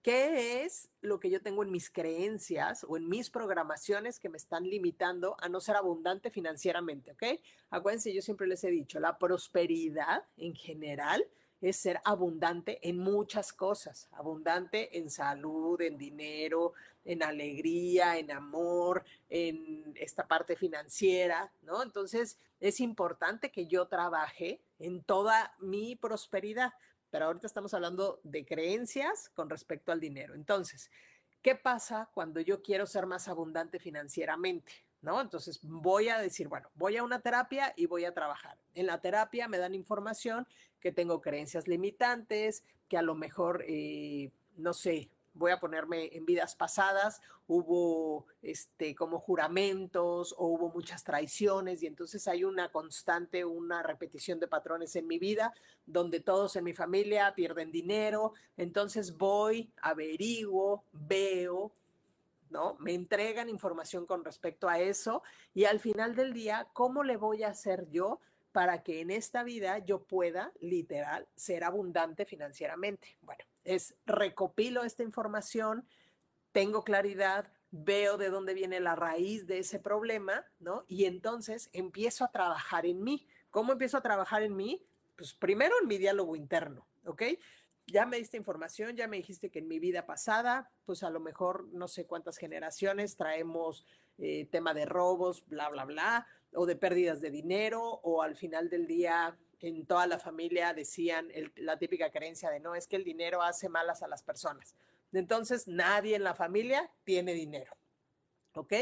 ¿Qué es lo que yo tengo en mis creencias o en mis programaciones que me están limitando a no ser abundante financieramente? ¿Ok? Acuérdense, yo siempre les he dicho, la prosperidad en general es ser abundante en muchas cosas, abundante en salud, en dinero, en alegría, en amor, en esta parte financiera, ¿no? Entonces, es importante que yo trabaje en toda mi prosperidad pero ahorita estamos hablando de creencias con respecto al dinero. Entonces, ¿qué pasa cuando yo quiero ser más abundante financieramente? ¿No? Entonces voy a decir, bueno, voy a una terapia y voy a trabajar. En la terapia me dan información que tengo creencias limitantes, que a lo mejor, eh, no sé, voy a ponerme en vidas pasadas, hubo este, como juramentos o hubo muchas traiciones y entonces hay una constante, una repetición de patrones en mi vida donde todos en mi familia pierden dinero, entonces voy, averiguo, veo, ¿no? Me entregan información con respecto a eso y al final del día, ¿cómo le voy a hacer yo para que en esta vida yo pueda literal ser abundante financieramente? Bueno, es recopilo esta información, tengo claridad, veo de dónde viene la raíz de ese problema, ¿no? Y entonces empiezo a trabajar en mí. ¿Cómo empiezo a trabajar en mí? Pues primero en mi diálogo interno, ¿ok? Ya me diste información, ya me dijiste que en mi vida pasada, pues a lo mejor no sé cuántas generaciones traemos eh, tema de robos, bla, bla, bla, o de pérdidas de dinero, o al final del día en toda la familia decían la típica creencia de no, es que el dinero hace malas a las personas. Entonces, nadie en la familia tiene dinero. ¿Ok?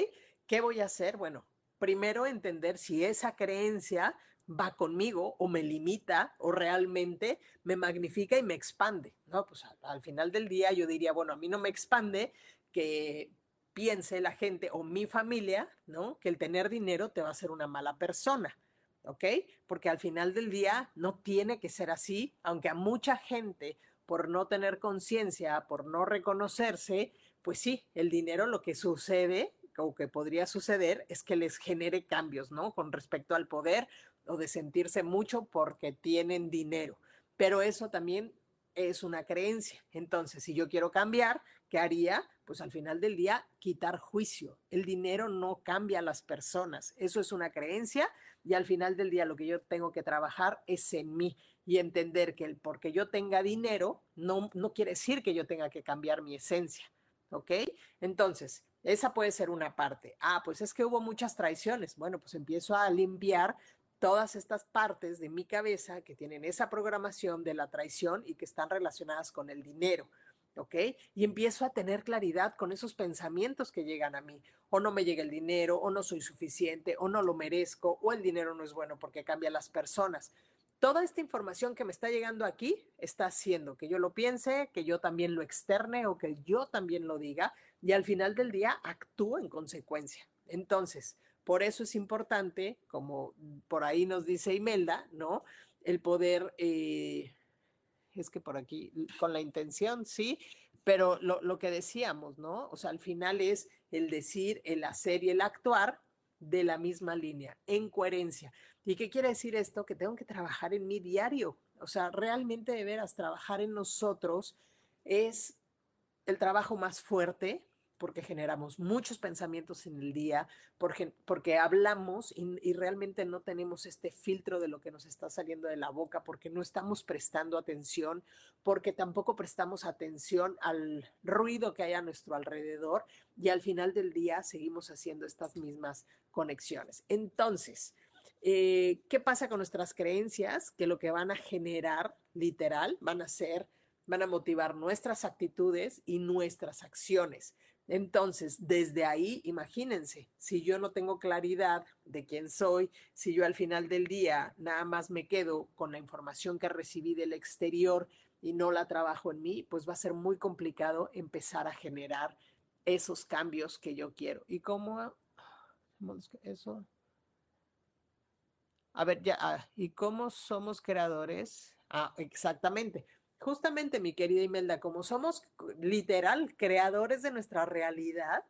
¿Qué voy a hacer? Bueno, primero entender si esa creencia va conmigo o me limita o realmente me magnifica y me expande. No, pues al, al final del día yo diría, bueno, a mí no me expande que piense la gente o mi familia, ¿no? Que el tener dinero te va a hacer una mala persona. ¿Ok? Porque al final del día no tiene que ser así, aunque a mucha gente por no tener conciencia, por no reconocerse, pues sí, el dinero lo que sucede o que podría suceder es que les genere cambios, ¿no? Con respecto al poder o de sentirse mucho porque tienen dinero. Pero eso también es una creencia. Entonces, si yo quiero cambiar, ¿qué haría? Pues al final del día, quitar juicio. El dinero no cambia a las personas. Eso es una creencia y al final del día lo que yo tengo que trabajar es en mí y entender que el porque yo tenga dinero no, no quiere decir que yo tenga que cambiar mi esencia. ¿Ok? Entonces, esa puede ser una parte. Ah, pues es que hubo muchas traiciones. Bueno, pues empiezo a limpiar todas estas partes de mi cabeza que tienen esa programación de la traición y que están relacionadas con el dinero. ¿Ok? Y empiezo a tener claridad con esos pensamientos que llegan a mí. O no me llega el dinero, o no soy suficiente, o no lo merezco, o el dinero no es bueno porque cambia las personas. Toda esta información que me está llegando aquí está haciendo que yo lo piense, que yo también lo externe o que yo también lo diga y al final del día actúo en consecuencia. Entonces, por eso es importante, como por ahí nos dice Imelda, ¿no? El poder eh, es que por aquí, con la intención, sí, pero lo, que decíamos, ¿no? O sea, al final es el decir, el hacer y el actuar de la misma línea, en coherencia. ¿Y qué quiere decir esto? Que tengo que trabajar en mi diario. O sea, realmente de veras, trabajar en nosotros es el trabajo más fuerte, porque generamos muchos pensamientos en el día, porque, porque hablamos y, realmente no tenemos este filtro de lo que nos está saliendo de la boca, porque no estamos prestando atención, porque tampoco prestamos atención al ruido que hay a nuestro alrededor y al final del día seguimos haciendo estas mismas conexiones. Entonces, eh, ¿qué pasa con nuestras creencias? Que lo que van a generar, literal, van a ser, van a motivar nuestras actitudes y nuestras acciones. Entonces, desde ahí, imagínense, si yo no tengo claridad de quién soy, si yo al final del día nada más me quedo con la información que recibí del exterior y no la trabajo en mí, pues va a ser muy complicado empezar a generar esos cambios que yo quiero. ¿Y cómo eso? A ver, ya, ah, ¿y cómo somos creadores? Ah, exactamente. Justamente, mi querida Imelda, como somos literal creadores de nuestra realidad,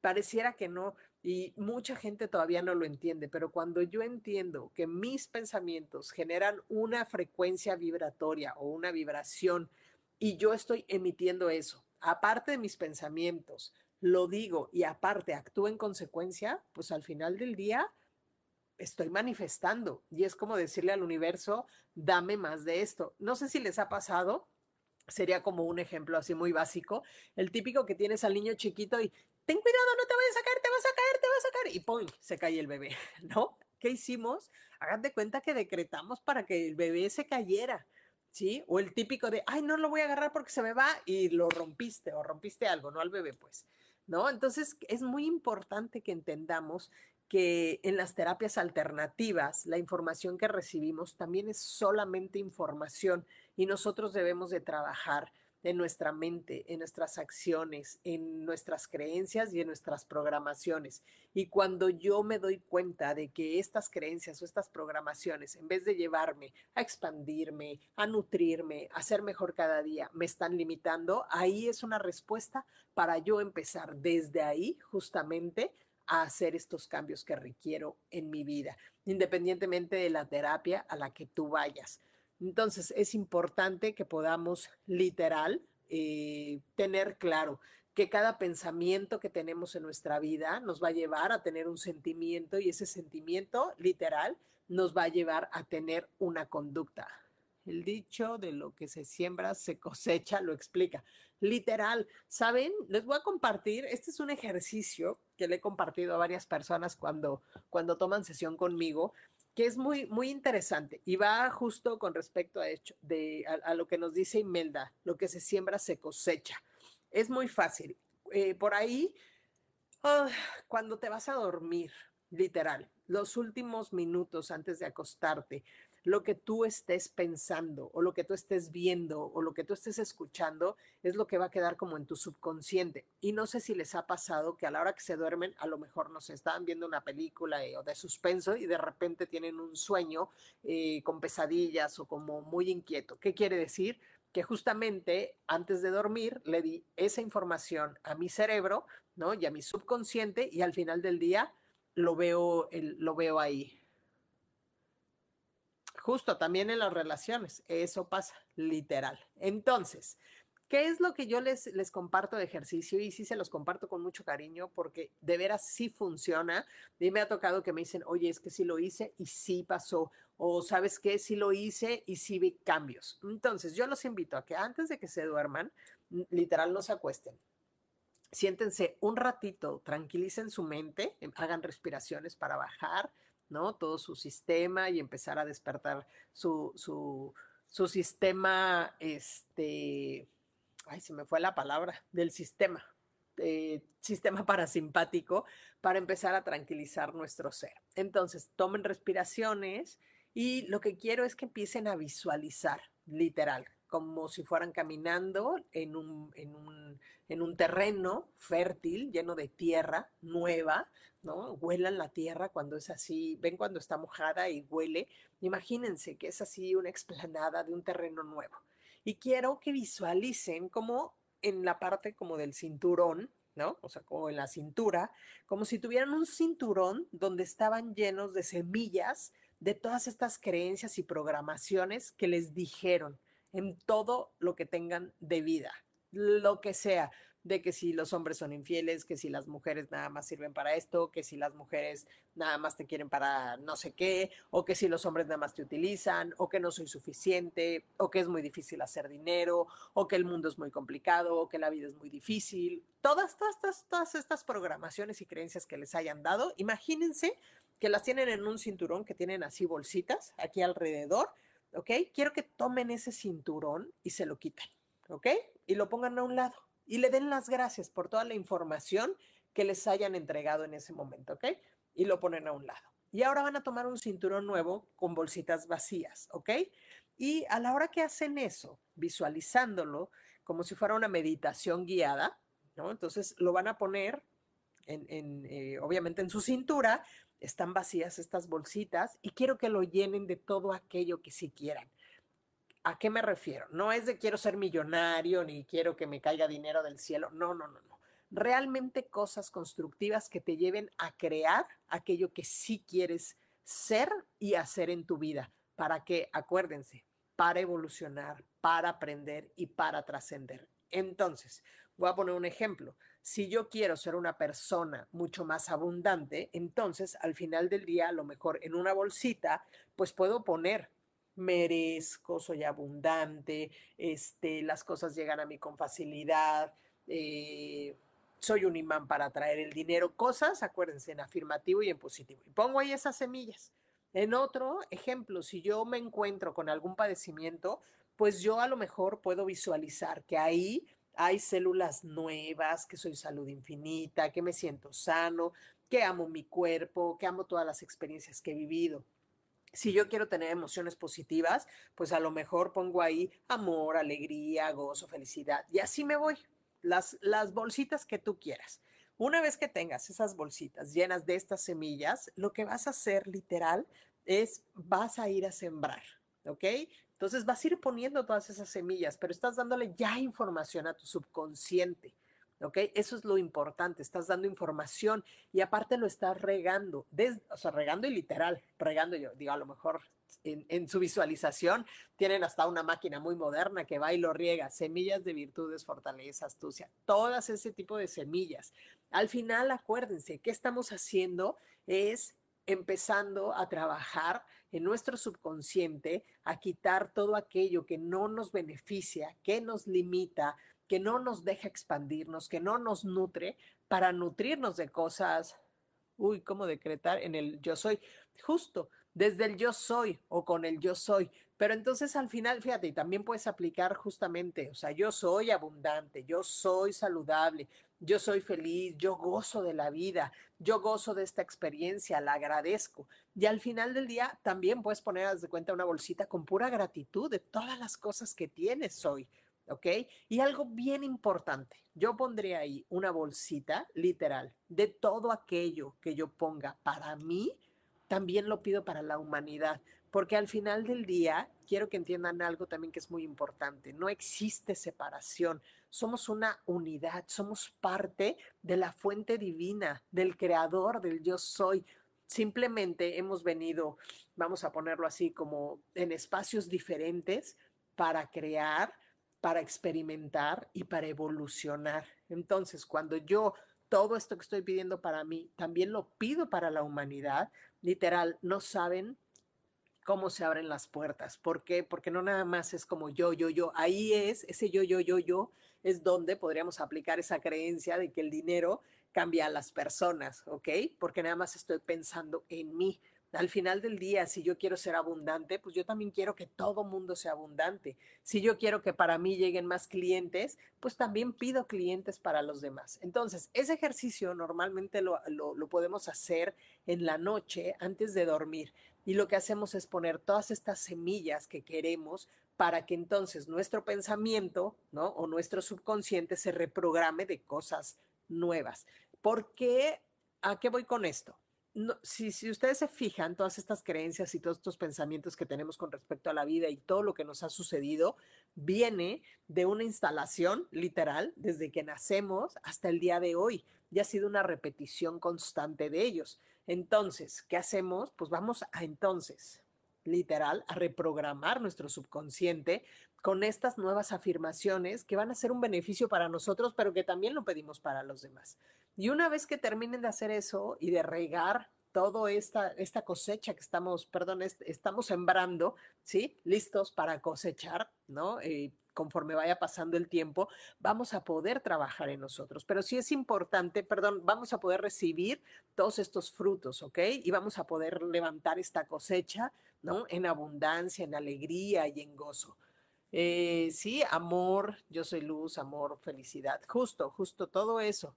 pareciera que no, y mucha gente todavía no lo entiende, pero cuando yo entiendo que mis pensamientos generan una frecuencia vibratoria o una vibración y yo estoy emitiendo eso, aparte de mis pensamientos, lo digo y aparte actúo en consecuencia, pues al final del día estoy manifestando y es como decirle al universo, dame más de esto. No sé si les ha pasado, sería como un ejemplo así muy básico, el típico que tienes al niño chiquito y ten cuidado, no te vayas a caer, te vas a caer, te vas a caer y ¡pum! se cae el bebé, ¿no? ¿Qué hicimos? Hagan de cuenta que decretamos para que el bebé se cayera. ¿Sí? O el típico de, ay, no lo voy a agarrar porque se me va y lo rompiste o rompiste algo, no al bebé, pues. ¿no? Entonces, es muy importante que entendamos que en las terapias alternativas la información que recibimos también es solamente información y nosotros debemos de trabajar en nuestra mente, en nuestras acciones, en nuestras creencias y en nuestras programaciones. Y cuando yo me doy cuenta de que estas creencias o estas programaciones, en vez de llevarme a expandirme, a nutrirme, a ser mejor cada día, me están limitando, ahí es una respuesta para yo empezar desde ahí justamente hacer estos cambios que requiero en mi vida, independientemente de la terapia a la que tú vayas. Entonces, es importante que podamos literal eh, tener claro que cada pensamiento que tenemos en nuestra vida nos va a llevar a tener un sentimiento y ese sentimiento literal nos va a llevar a tener una conducta. El dicho de lo que se siembra se cosecha lo explica. Literal, ¿saben? Les voy a compartir, este es un ejercicio que le he compartido a varias personas cuando, cuando toman sesión conmigo que es muy, muy interesante y va justo con respecto a, hecho, de, a, lo que nos dice Imelda, lo que se siembra se cosecha. Es muy fácil. Eh, por ahí, ah, cuando te vas a dormir, literal, los últimos minutos antes de acostarte, lo que tú estés pensando o lo que tú estés viendo o lo que tú estés escuchando es lo que va a quedar como en tu subconsciente. Y no sé si les ha pasado que a la hora que se duermen, a lo mejor no se estaban viendo una película eh, o de suspenso y de repente tienen un sueño eh, con pesadillas o como muy inquieto. ¿Qué quiere decir? que justamente antes de dormir le di esa información a mi cerebro, ¿no? Y a mi subconsciente y al final del día lo veo, lo veo ahí, Justo también en las relaciones, eso pasa, literal. Entonces, ¿qué es lo que yo les, les comparto de ejercicio? Y sí se los comparto con mucho cariño porque de veras sí funciona. Y me ha tocado que me dicen, oye, es que sí lo hice y sí pasó. O sabes qué, sí lo hice y sí vi cambios. Entonces, yo los invito a que antes de que se duerman, literal no se acuesten. Siéntense un ratito, tranquilicen su mente, hagan respiraciones para bajar ¿no? Todo su sistema y empezar a despertar su, su, sistema, este, ay, se me fue la palabra, del sistema, eh, sistema parasimpático, para empezar a tranquilizar nuestro ser. Entonces, tomen respiraciones y lo que quiero es que empiecen a visualizar, literal, como si fueran caminando en un, en un, en un terreno fértil, lleno de tierra nueva, ¿no? Huelan la tierra cuando es así, ven cuando está mojada y huele. Imagínense que es así una explanada de un terreno nuevo. Y quiero que visualicen como en la parte como del cinturón, ¿no? O sea, como en la cintura, como si tuvieran un cinturón donde estaban llenos de semillas de todas estas creencias y programaciones que les dijeron en todo lo que tengan de vida, lo que sea, de que si los hombres son infieles, que si las mujeres nada más sirven para esto, que si las mujeres nada más te quieren para no sé qué, o que si los hombres nada más te utilizan, o que no soy suficiente, o que es muy difícil hacer dinero, o que el mundo es muy complicado, o que la vida es muy difícil. Todas, todas, todas, estas programaciones y creencias que les hayan dado, imagínense que las tienen en un cinturón, que tienen así bolsitas aquí alrededor, ¿ok? Quiero que tomen ese cinturón y se lo quiten, ¿ok? Y lo pongan a un lado y le den las gracias por toda la información que les hayan entregado en ese momento, ¿ok? Y lo ponen a un lado. Y ahora van a tomar un cinturón nuevo con bolsitas vacías, ¿ok? Y a la hora que hacen eso, visualizándolo como si fuera una meditación guiada, ¿no? Entonces lo van a poner en, eh, obviamente en su cintura, están vacías estas bolsitas y quiero que lo llenen de todo aquello que sí quieran. ¿A qué me refiero? No es de quiero ser millonario ni quiero que me caiga dinero del cielo. No, no, no, no. Realmente cosas constructivas que te lleven a crear aquello que sí quieres ser y hacer en tu vida. Para que, acuérdense, para evolucionar, para aprender y para trascender. Entonces, voy a poner un ejemplo. Si yo quiero ser una persona mucho más abundante, entonces al final del día, a lo mejor en una bolsita, pues puedo poner merezco, soy abundante, este, las cosas llegan a mí con facilidad, eh, soy un imán para atraer el dinero, cosas, acuérdense, en afirmativo y en positivo. Y pongo ahí esas semillas. En otro ejemplo, si yo me encuentro con algún padecimiento, pues yo a lo mejor puedo visualizar que ahí hay células nuevas, que soy salud infinita, que me siento sano, que amo mi cuerpo, que amo todas las experiencias que he vivido. Si yo quiero tener emociones positivas, pues a lo mejor pongo ahí amor, alegría, gozo, felicidad. Y así me voy. Las, las bolsitas que tú quieras. Una vez que tengas esas bolsitas llenas de estas semillas, lo que vas a hacer literal es vas a ir a sembrar, ¿ok? Entonces vas a ir poniendo todas esas semillas, pero estás dándole ya información a tu subconsciente. ¿ok? Eso es lo importante, estás dando información y aparte lo estás regando, o sea, regando y literal, regando yo, digo, a lo mejor en, su visualización tienen hasta una máquina muy moderna que va y lo riega, semillas de virtudes, fortaleza, astucia, todas ese tipo de semillas. Al final, acuérdense, ¿qué estamos haciendo? Es empezando a trabajar en nuestro subconsciente, a quitar todo aquello que no nos beneficia, que nos limita, que no nos deja expandirnos, que no nos nutre, para nutrirnos de cosas, uy, ¿cómo decretar? En el yo soy, justo desde el yo soy o con el yo soy. Pero entonces al final, fíjate, y también puedes aplicar justamente, o sea, yo soy abundante, yo soy saludable, yo soy feliz, yo gozo de la vida, yo gozo de esta experiencia, la agradezco. Y al final del día también puedes poner, de cuenta, una bolsita con pura gratitud de todas las cosas que tienes hoy. ¿ok? Y algo bien importante, yo pondré ahí una bolsita literal de todo aquello que yo ponga para mí, también lo pido para la humanidad, porque al final del día quiero que entiendan algo también que es muy importante, no existe separación, somos una unidad, somos parte de la fuente divina, del creador, del yo soy. Simplemente hemos venido, vamos a ponerlo así, como en espacios diferentes para crear, para experimentar y para evolucionar. Entonces, cuando yo todo esto que estoy pidiendo para mí, también lo pido para la humanidad, literal, no saben cómo se abren las puertas. ¿Por qué? Porque no nada más es como yo, yo, yo. Ahí es, ese yo, yo, yo, yo, es donde podríamos aplicar esa creencia de que el dinero cambia a las personas, ¿ok? Porque nada más estoy pensando en mí. Al final del día, si yo quiero ser abundante, pues yo también quiero que todo mundo sea abundante. Si yo quiero que para mí lleguen más clientes, pues también pido clientes para los demás. Entonces, ese ejercicio normalmente lo, lo podemos hacer en la noche antes de dormir. Y lo que hacemos es poner todas estas semillas que queremos para que entonces nuestro pensamiento, ¿no? O nuestro subconsciente se reprograme de cosas nuevas. ¿Por qué? ¿A qué voy con esto? si, si, ustedes se fijan, todas estas creencias y todos estos pensamientos que tenemos con respecto a la vida y todo lo que nos ha sucedido, viene de una instalación literal desde que nacemos hasta el día de hoy. Y ha sido una repetición constante de ellos. Entonces, ¿qué hacemos? Pues vamos a entonces, literal, a reprogramar nuestro subconsciente con estas nuevas afirmaciones que van a ser un beneficio para nosotros, pero que también lo pedimos para los demás. Y una vez que terminen de hacer eso y de regar toda esta, esta cosecha que estamos, perdón, estamos sembrando, ¿sí? Listos para cosechar, ¿no? Eh, conforme vaya pasando el tiempo, vamos a poder trabajar en nosotros. Pero sí es importante, perdón, vamos a poder recibir todos estos frutos, ¿ok? Y vamos a poder levantar esta cosecha, ¿no? En abundancia, en alegría y en gozo. Eh, sí, amor, yo soy luz, amor, felicidad, justo, justo todo eso.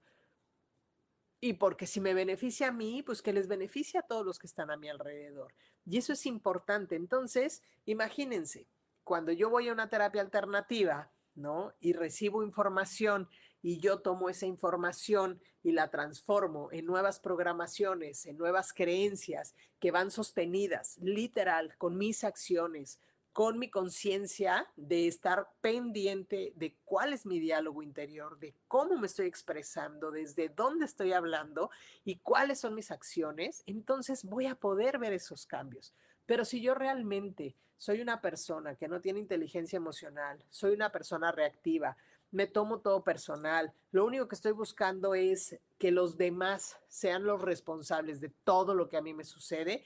Y porque si me beneficia a mí, pues que les beneficie a todos los que están a mi alrededor. Y eso es importante. Entonces, imagínense, cuando yo voy a una terapia alternativa, ¿no? Y recibo información y yo tomo esa información y la transformo en nuevas programaciones, en nuevas creencias que van sostenidas, literal, con mis acciones, con mi conciencia de estar pendiente de cuál es mi diálogo interior, de cómo me estoy expresando, desde dónde estoy hablando y cuáles son mis acciones, entonces voy a poder ver esos cambios. Pero si yo realmente soy una persona que no tiene inteligencia emocional, soy una persona reactiva, me tomo todo personal, lo único que estoy buscando es que los demás sean los responsables de todo lo que a mí me sucede,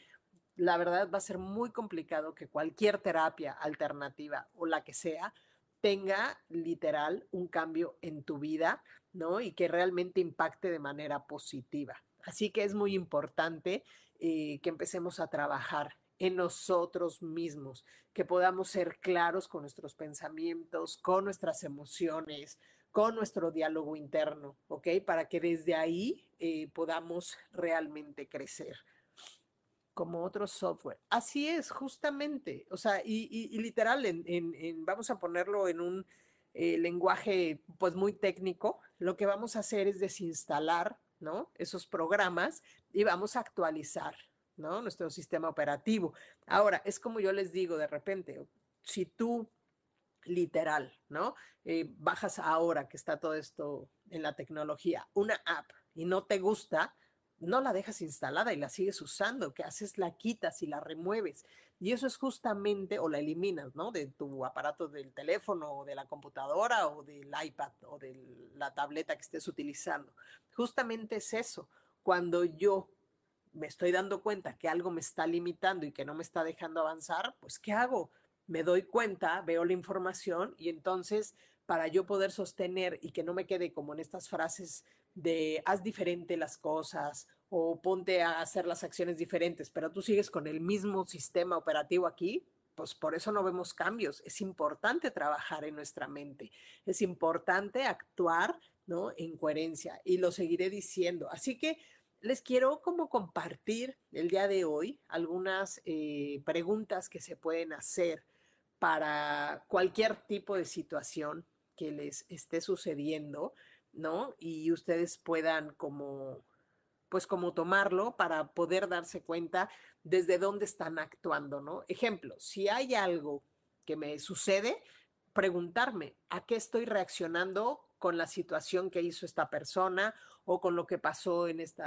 la verdad va a ser muy complicado que cualquier terapia alternativa o la que sea tenga literal un cambio en tu vida, ¿no? Y que realmente impacte de manera positiva. Así que es muy importante eh, que empecemos a trabajar en nosotros mismos, que podamos ser claros con nuestros pensamientos, con nuestras emociones, con nuestro diálogo interno, ¿ok? Para que desde ahí eh, podamos realmente crecer como otro software. Así es, justamente. O sea, y, literal, en, vamos a ponerlo en un eh, lenguaje pues muy técnico, lo que vamos a hacer es desinstalar, ¿no? Esos programas y vamos a actualizar, ¿no? Nuestro sistema operativo. Ahora, es como yo les digo de repente, si tú literal, ¿no? Eh, bajas ahora que está todo esto en la tecnología, una app y no te gusta, no la dejas instalada y la sigues usando, que haces la quitas y la remueves. Y eso es justamente, o la eliminas, ¿no? De tu aparato del teléfono o de la computadora o del iPad o de la tableta que estés utilizando. Justamente es eso. Cuando yo me estoy dando cuenta que algo me está limitando y que no me está dejando avanzar, pues ¿qué hago? Me doy cuenta, veo la información y entonces para yo poder sostener y que no me quede como en estas frases de haz diferente las cosas o ponte a hacer las acciones diferentes, pero tú sigues con el mismo sistema operativo aquí, pues por eso no vemos cambios. Es importante trabajar en nuestra mente, es importante actuar ¿no? en coherencia y lo seguiré diciendo. Así que les quiero como compartir el día de hoy algunas eh, preguntas que se pueden hacer para cualquier tipo de situación que les esté sucediendo ¿no? Y ustedes puedan como, pues como tomarlo para poder darse cuenta desde dónde están actuando, ¿no? Ejemplo, si hay algo que me sucede, preguntarme a qué estoy reaccionando con la situación que hizo esta persona o con lo que pasó en este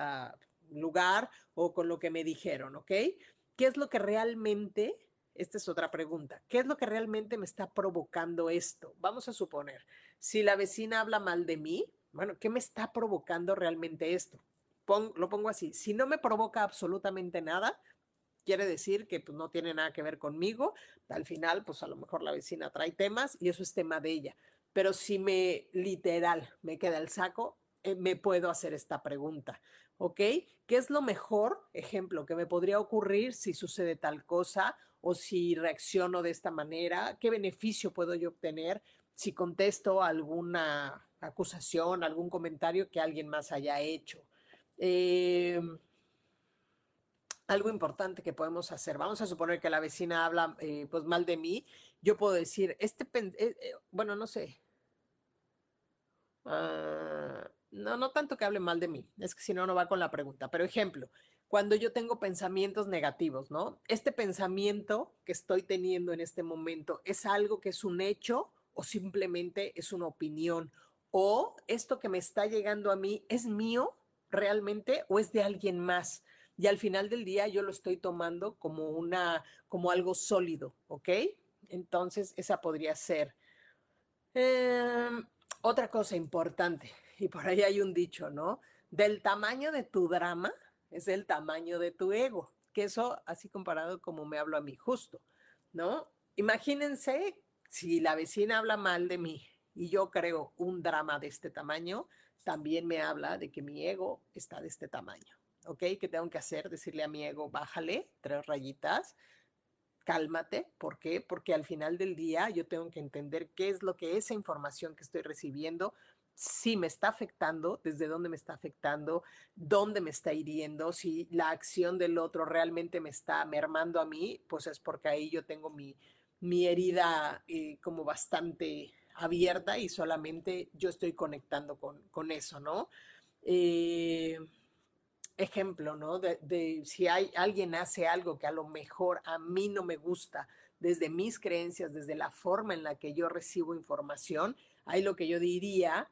lugar o con lo que me dijeron, ¿ok? ¿Qué es lo que realmente, esta es otra pregunta, ¿qué es lo que realmente me está provocando esto? Vamos a suponer, si la vecina habla mal de mí, bueno, ¿qué me está provocando realmente esto? lo pongo así, si no me provoca absolutamente nada, quiere decir que pues, no tiene nada que ver conmigo. Al final, pues a lo mejor la vecina trae temas y eso es tema de ella. Pero si me literal me queda el saco, eh, me puedo hacer esta pregunta, ¿ok? ¿Qué es lo mejor, ejemplo, que me podría ocurrir si sucede tal cosa o si reacciono de esta manera? ¿Qué beneficio puedo yo obtener si contesto alguna acusación, algún comentario que alguien más haya hecho. Em, algo importante que podemos hacer. Vamos a suponer que la vecina habla eh, pues mal de mí. Yo puedo decir, este, eh, bueno, no sé. Ah, no, no tanto que hable mal de mí, es que si no, no va con la pregunta. Pero ejemplo, cuando yo tengo pensamientos negativos, ¿no? Este pensamiento que estoy teniendo en este momento es algo que es un hecho o simplemente es una opinión o esto que me está llegando a mí es mío realmente o es de alguien más. Y al final del día yo lo estoy tomando como una, como algo sólido, ¿ok? Entonces esa podría ser. Em, otra cosa importante, y por ahí hay un dicho, ¿no? Del tamaño de tu drama es el tamaño de tu ego, que eso así comparado como me hablo a mí, justo, ¿no? Imagínense si la vecina habla mal de mí y yo creo un drama de este tamaño, también me habla de que mi ego está de este tamaño. ¿Ok? ¿Qué tengo que hacer? Decirle a mi ego, bájale tres rayitas, cálmate. ¿Por qué? Porque al final del día yo tengo que entender qué es lo que esa información que estoy recibiendo si me está afectando, desde dónde me está afectando, dónde me está hiriendo, si la acción del otro realmente me está mermando a mí, pues es porque ahí yo tengo mi, mi herida eh, como bastante abierta y solamente yo estoy conectando con, eso, ¿no? Eh, ejemplo, ¿no? De, si hay, alguien hace algo que a lo mejor a mí no me gusta desde mis creencias, desde la forma en la que yo recibo información, hay lo que yo diría,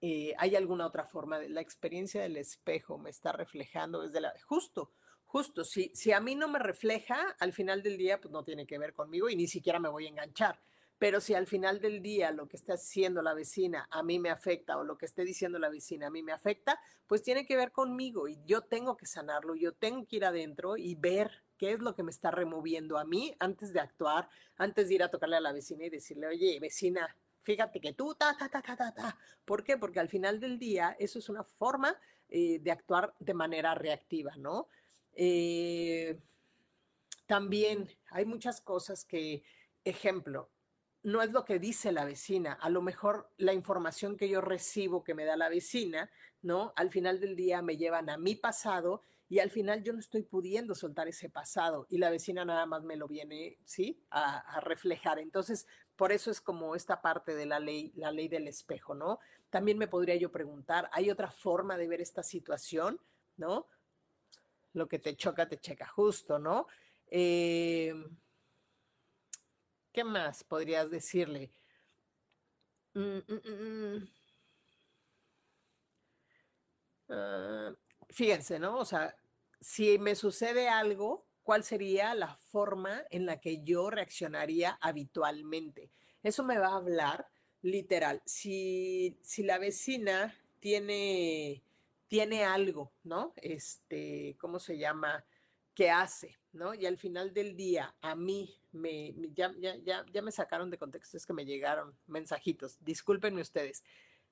eh, hay alguna otra forma, de, la experiencia del espejo me está reflejando desde la, justo, justo, si, si a mí no me refleja, al final del día, pues no tiene que ver conmigo y ni siquiera me voy a enganchar. Pero si al final del día lo que está haciendo la vecina a mí me afecta o lo que esté diciendo la vecina a mí me afecta, pues tiene que ver conmigo y yo tengo que sanarlo, yo tengo que ir adentro y ver qué es lo que me está removiendo a mí antes de actuar, antes de ir a tocarle a la vecina y decirle, oye, vecina, fíjate que tú, ta, ta, ta, ta, ta, ta. ¿Por qué? Porque al final del día eso es una forma eh, de actuar de manera reactiva, ¿no? Eh, también hay muchas cosas que, ejemplo, no es lo que dice la vecina, a lo mejor la información que yo recibo que me da la vecina, ¿no? Al final del día me llevan a mi pasado y al final yo no estoy pudiendo soltar ese pasado y la vecina nada más me lo viene, ¿sí? A, reflejar. Entonces, por eso es como esta parte de la ley, la ley del espejo, ¿no? También me podría yo preguntar, ¿hay otra forma de ver esta situación, ¿no? Lo que te choca, te checa justo, ¿no? Eh, ¿Qué más podrías decirle? Mm, mm, mm, ah, fíjense, ¿no? O sea, si me sucede algo, ¿cuál sería la forma en la que yo reaccionaría habitualmente? Eso me va a hablar literal. Si, si la vecina tiene, tiene algo, ¿no? Este, ¿cómo se llama? Que hace, ¿no? Y al final del día, a mí me, ya, ya, ya, me sacaron de contexto, es que me llegaron mensajitos, discúlpenme ustedes.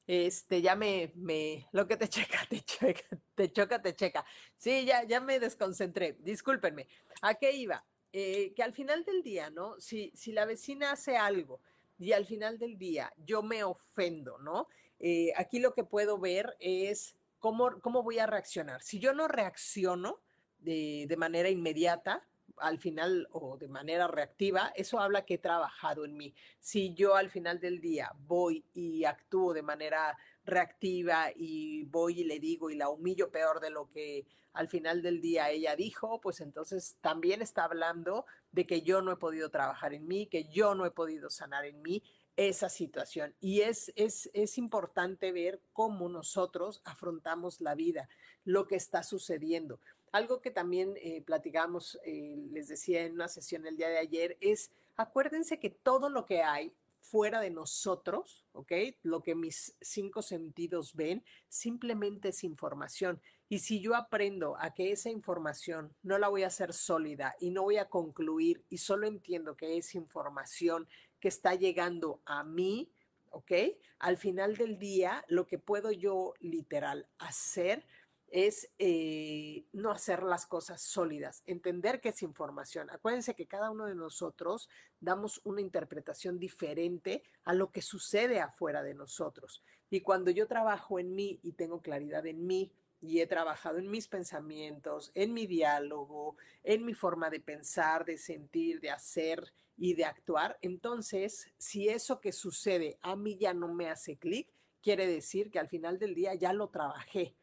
Este, ya me, me, lo que te checa, te checa, te choca, te checa. Sí, ya, ya me desconcentré, discúlpenme. ¿A qué iba? Eh, que al final del día, ¿no? Si, si la vecina hace algo y al final del día yo me ofendo, ¿no? Eh, aquí lo que puedo ver es cómo, cómo voy a reaccionar. Si yo no reacciono, de, manera inmediata, al final o de manera reactiva, eso habla que he trabajado en mí. Si yo al final del día voy y actúo de manera reactiva y voy y le digo y la humillo peor de lo que al final del día ella dijo, pues entonces también está hablando de que yo no he podido trabajar en mí, que yo no he podido sanar en mí esa situación. Y es, es, es importante ver cómo nosotros afrontamos la vida, lo que está sucediendo. Algo que también eh, platicamos, eh, les decía en una sesión el día de ayer, es acuérdense que todo lo que hay fuera de nosotros, ¿ok? Lo que mis cinco sentidos ven, simplemente es información. Y si yo aprendo a que esa información no la voy a hacer sólida y no voy a concluir y solo entiendo que es información que está llegando a mí, ¿ok? Al final del día, lo que puedo yo literal hacer es eh, no hacer las cosas sólidas, entender que es información. Acuérdense que cada uno de nosotros damos una interpretación diferente a lo que sucede afuera de nosotros. Y cuando yo trabajo en mí y tengo claridad en mí y he trabajado en mis pensamientos, en mi diálogo, en mi forma de pensar, de sentir, de hacer y de actuar, entonces si eso que sucede a mí ya no me hace clic, quiere decir que al final del día ya lo trabajé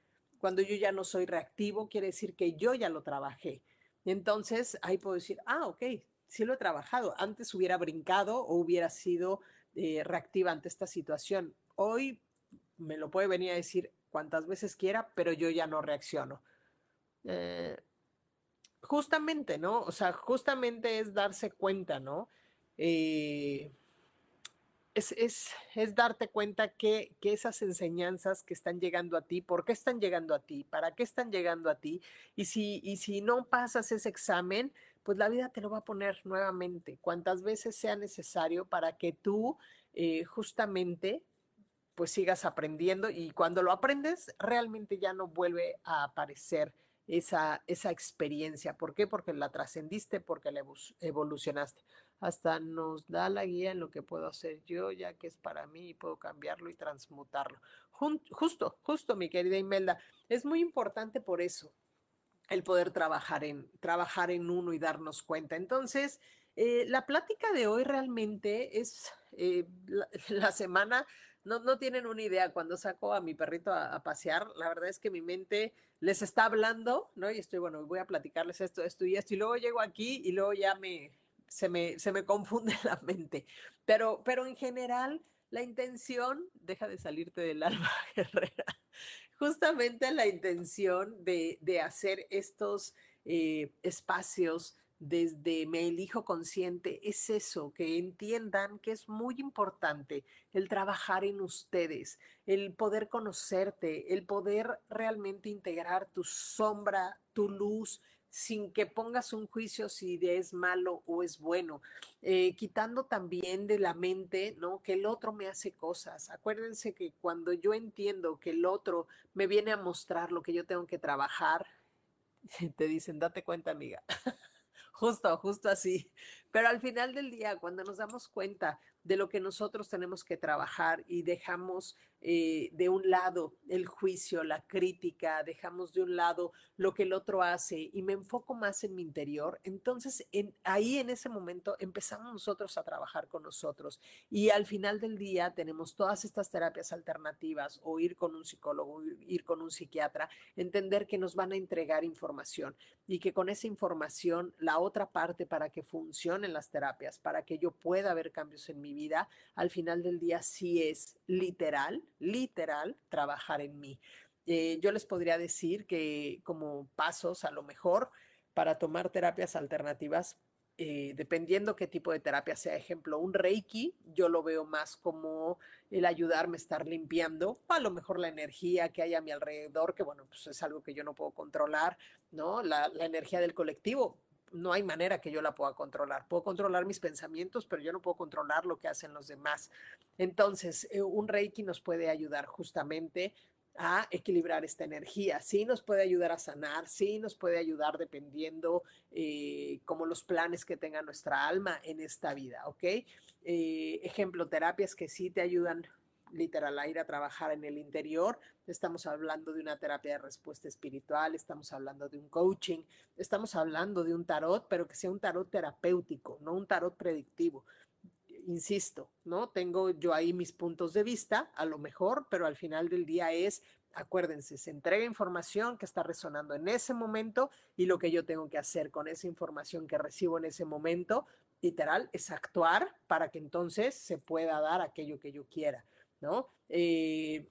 cuando yo ya no soy reactivo, quiere decir que yo ya lo trabajé. Entonces, ahí puedo decir, ah, ok, sí lo he trabajado. Antes hubiera brincado o hubiera sido eh, reactiva ante esta situación. Hoy me lo puede venir a decir cuantas veces quiera, pero yo ya no reacciono. Eh, justamente, ¿no? O sea, justamente es darse cuenta, ¿no? Eh, es, darte cuenta que, esas enseñanzas que están llegando a ti, ¿por qué están llegando a ti? ¿Para qué están llegando a ti? Y si, y si no pasas ese examen, pues la vida te lo va a poner nuevamente, cuantas veces sea necesario para que tú eh, justamente pues sigas aprendiendo y cuando lo aprendes realmente ya no vuelve a aparecer esa, esa experiencia. ¿Por qué? Porque la trascendiste, porque la evolucionaste hasta nos da la guía en lo que puedo hacer yo, ya que es para mí y puedo cambiarlo y transmutarlo. Justo, justo, mi querida Imelda, es muy importante por eso el poder trabajar en, trabajar en uno y darnos cuenta. Entonces, eh, la plática de hoy realmente es eh, la, semana, no, no, tienen una idea, cuando saco a mi perrito a, a, pasear, la verdad es que mi mente les está hablando, ¿no? Y estoy, bueno, voy a platicarles esto, esto y esto, y luego llego aquí y luego ya me, se me, se me confunde la mente. Pero, pero en general, la intención, deja de salirte del alma, guerrera, justamente la intención de, de hacer estos eh, espacios desde Me Elijo Consciente es eso, que entiendan que es muy importante el trabajar en ustedes, el poder conocerte, el poder realmente integrar tu sombra, tu luz, sin que pongas un juicio si es malo o es bueno, eh, quitando también de la mente, ¿no? Que el otro me hace cosas. Acuérdense que cuando yo entiendo que el otro me viene a mostrar lo que yo tengo que trabajar, te dicen, date cuenta, amiga. justo, justo así. Pero al final del día, cuando nos damos cuenta de lo que nosotros tenemos que trabajar y dejamos eh, de un lado el juicio, la crítica, dejamos de un lado lo que el otro hace y me enfoco más en mi interior, entonces ahí en ese momento empezamos nosotros a trabajar con nosotros y al final del día tenemos todas estas terapias alternativas o ir con un psicólogo, ir con un psiquiatra, entender que nos van a entregar información y que con esa información la otra parte para que funcionen las terapias, para que yo pueda ver cambios en mi vida, al final del día sí es literal, literal, trabajar en mí. Eh, yo les podría decir que como pasos a lo mejor para tomar terapias alternativas, eh, dependiendo qué tipo de terapia sea, ejemplo, un Reiki, yo lo veo más como el ayudarme a estar limpiando, a lo mejor la energía que hay a mi alrededor, que bueno, pues es algo que yo no puedo controlar, ¿no? La, la energía del colectivo, no hay manera que yo la pueda controlar. Puedo controlar mis pensamientos, pero yo no puedo controlar lo que hacen los demás. Entonces, eh, un Reiki nos puede ayudar justamente a equilibrar esta energía. Sí nos puede ayudar a sanar, sí nos puede ayudar dependiendo eh, como los planes que tenga nuestra alma en esta vida, ¿ok? Eh, ejemplo, terapias que sí te ayudan literal a ir a trabajar en el interior. Estamos hablando de una terapia de respuesta espiritual, estamos hablando de un coaching, estamos hablando de un tarot, pero que sea un tarot terapéutico, no un tarot predictivo. Insisto, ¿no? Tengo yo ahí mis puntos de vista, a lo mejor, pero al final del día es, acuérdense, se entrega información que está resonando en ese momento y lo que yo tengo que hacer con esa información que recibo en ese momento, literal, es actuar para que entonces se pueda dar aquello que yo quiera. ¿No? Eh,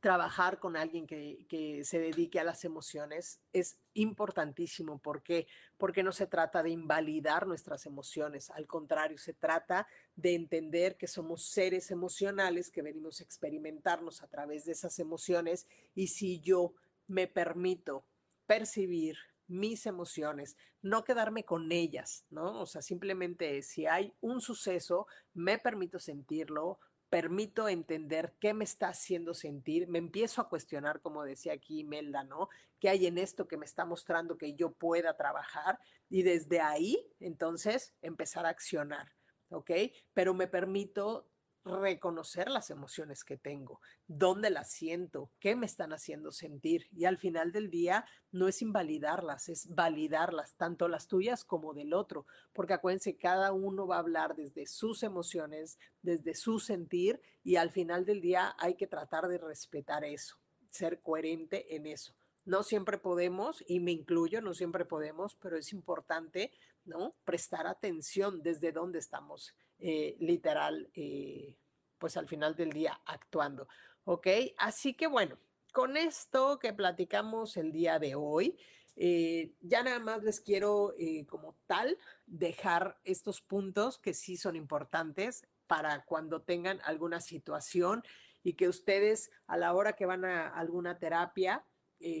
trabajar con alguien que, se dedique a las emociones es importantísimo. ¿Por qué? Porque no se trata de invalidar nuestras emociones, al contrario, se trata de entender que somos seres emocionales que venimos a experimentarnos a través de esas emociones y si yo me permito percibir mis emociones, no quedarme con ellas, ¿no? O sea, simplemente si hay un suceso, me permito sentirlo, permito entender qué me está haciendo sentir, me empiezo a cuestionar, como decía aquí Imelda, ¿no? ¿Qué hay en esto que me está mostrando que yo pueda trabajar? Y desde ahí, entonces, empezar a accionar, ¿ok? Pero me permito reconocer las emociones que tengo, dónde las siento, qué me están haciendo sentir. Y al final del día no es invalidarlas, es validarlas, tanto las tuyas como del otro, porque acuérdense, cada uno va a hablar desde sus emociones, desde su sentir, y al final del día hay que tratar de respetar eso, ser coherente en eso. No siempre podemos, y me incluyo, no siempre podemos, pero es importante, ¿no? Prestar atención desde dónde estamos eh, literal, eh, pues al final del día actuando. ¿Ok? Así que bueno, con esto que platicamos el día de hoy, eh, ya nada más les quiero como tal dejar estos puntos que sí son importantes para cuando tengan alguna situación y que ustedes a la hora que van a alguna terapia,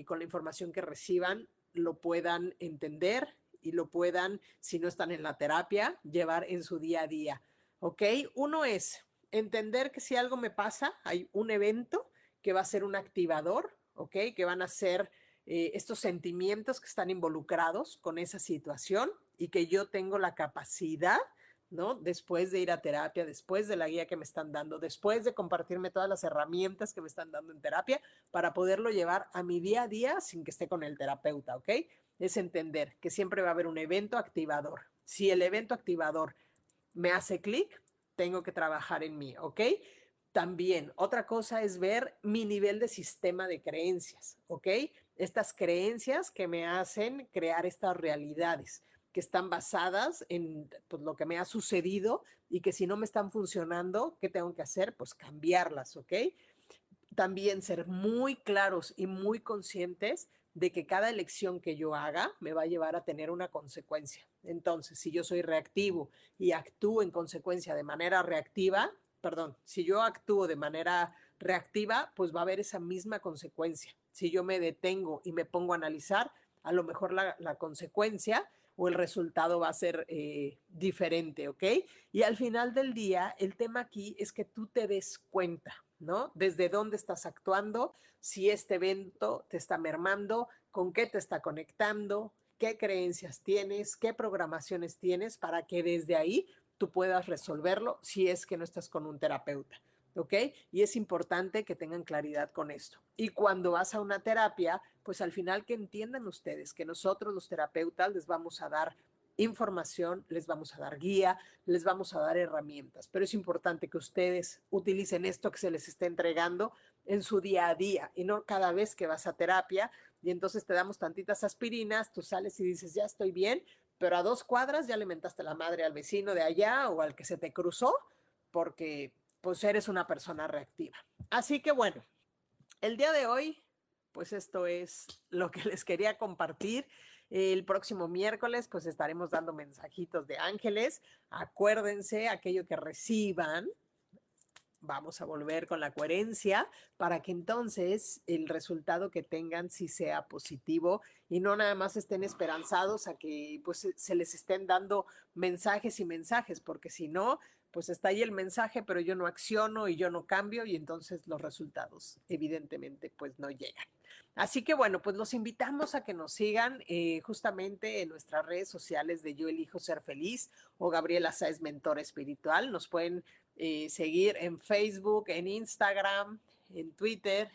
con la información que reciban, lo puedan entender y lo puedan, si no están en la terapia, llevar en su día a día. ¿Ok? Uno es entender que si algo me pasa, hay un evento que va a ser un activador, ¿ok? Que van a ser eh, estos sentimientos que están involucrados con esa situación y que yo tengo la capacidad, ¿no? Después de ir a terapia, después de la guía que me están dando, después de compartirme todas las herramientas que me están dando en terapia para poderlo llevar a mi día a día sin que esté con el terapeuta, ¿ok? Es entender que siempre va a haber un evento activador. Si el evento activador me hace clic, tengo que trabajar en mí, ¿ok? También, otra cosa es ver mi nivel de sistema de creencias, ¿ok? Estas creencias que me hacen crear estas realidades. que están basadas en pues, lo que me ha sucedido y que si no me están funcionando, ¿qué tengo que hacer? Pues cambiarlas, ¿ok? También ser muy claros y muy conscientes de que cada elección que yo haga me va a llevar a tener una consecuencia. Entonces, si yo soy reactivo y actúo en consecuencia de manera reactiva, perdón, si yo actúo de manera reactiva, pues va a haber esa misma consecuencia. Si yo me detengo y me pongo a analizar, a lo mejor la, consecuencia o el resultado va a ser eh, diferente, ¿ok? Y al final del día, el tema aquí es que tú te des cuenta, ¿no? Desde dónde estás actuando, si este evento te está mermando, con qué te está conectando, qué creencias tienes, qué programaciones tienes para que desde ahí tú puedas resolverlo si es que no estás con un terapeuta. ¿ok? Y es importante que tengan claridad con esto. Y cuando vas a una terapia, pues al final que entiendan ustedes que nosotros los terapeutas les vamos a dar información, les vamos a dar guía, les vamos a dar herramientas, pero es importante que ustedes utilicen esto que se les está entregando en su día a día y no cada vez que vas a terapia y entonces te damos tantitas aspirinas, tú sales y dices, ya estoy bien, pero a dos cuadras ya alimentaste la madre al vecino de allá o al que se te cruzó porque pues eres una persona reactiva. Así que bueno, el día de hoy, pues esto es lo que les quería compartir. El próximo miércoles, pues estaremos dando mensajitos de ángeles. Acuérdense, aquello que reciban, vamos a volver con la coherencia para que entonces el resultado que tengan sí sea positivo y no nada más estén esperanzados a que pues se les estén dando mensajes y mensajes, porque si no, pues está ahí el mensaje, pero yo no acciono y yo no cambio y entonces los resultados evidentemente pues no llegan. Así que bueno, pues los invitamos a que nos sigan eh, justamente en nuestras redes sociales de Yo Elijo Ser Feliz o Gabriela Sáez Mentor Espiritual. Nos pueden eh, seguir en Facebook, en Instagram, en Twitter,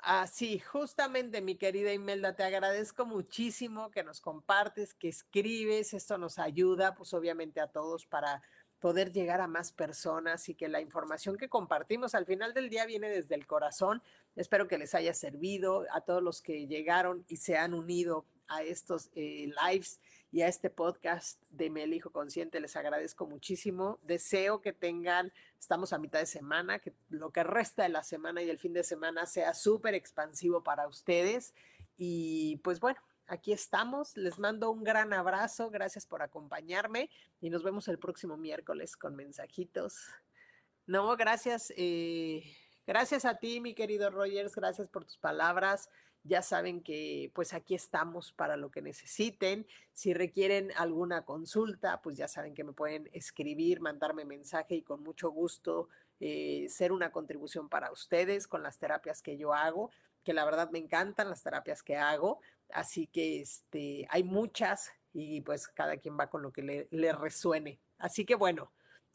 Así, justamente, mi querida Imelda, te agradezco muchísimo que nos compartes, que escribes. Esto nos ayuda, pues obviamente a todos para poder llegar a más personas y que la información que compartimos al final del día viene desde el corazón. Espero que les haya servido a todos los que llegaron y se han unido a estos eh, lives y a este podcast de Mi Hijo Consciente. Les agradezco muchísimo. Deseo que tengan, estamos a mitad de semana, que lo que resta de la semana y el fin de semana sea súper expansivo para ustedes. Y pues bueno, aquí estamos. Les mando un gran abrazo. Gracias por acompañarme y nos vemos el próximo miércoles con mensajitos. No, gracias. Eh, gracias a ti, mi querido Rogers. Gracias por tus palabras ya saben que pues aquí estamos para lo que necesiten. Si requieren alguna consulta, pues ya saben que me pueden escribir, mandarme mensaje y con mucho gusto eh, ser una contribución para ustedes con las terapias que yo hago, que la verdad me encantan las terapias que hago. Así que este, hay muchas y pues cada quien va con lo que le, le resuene. Así que bueno,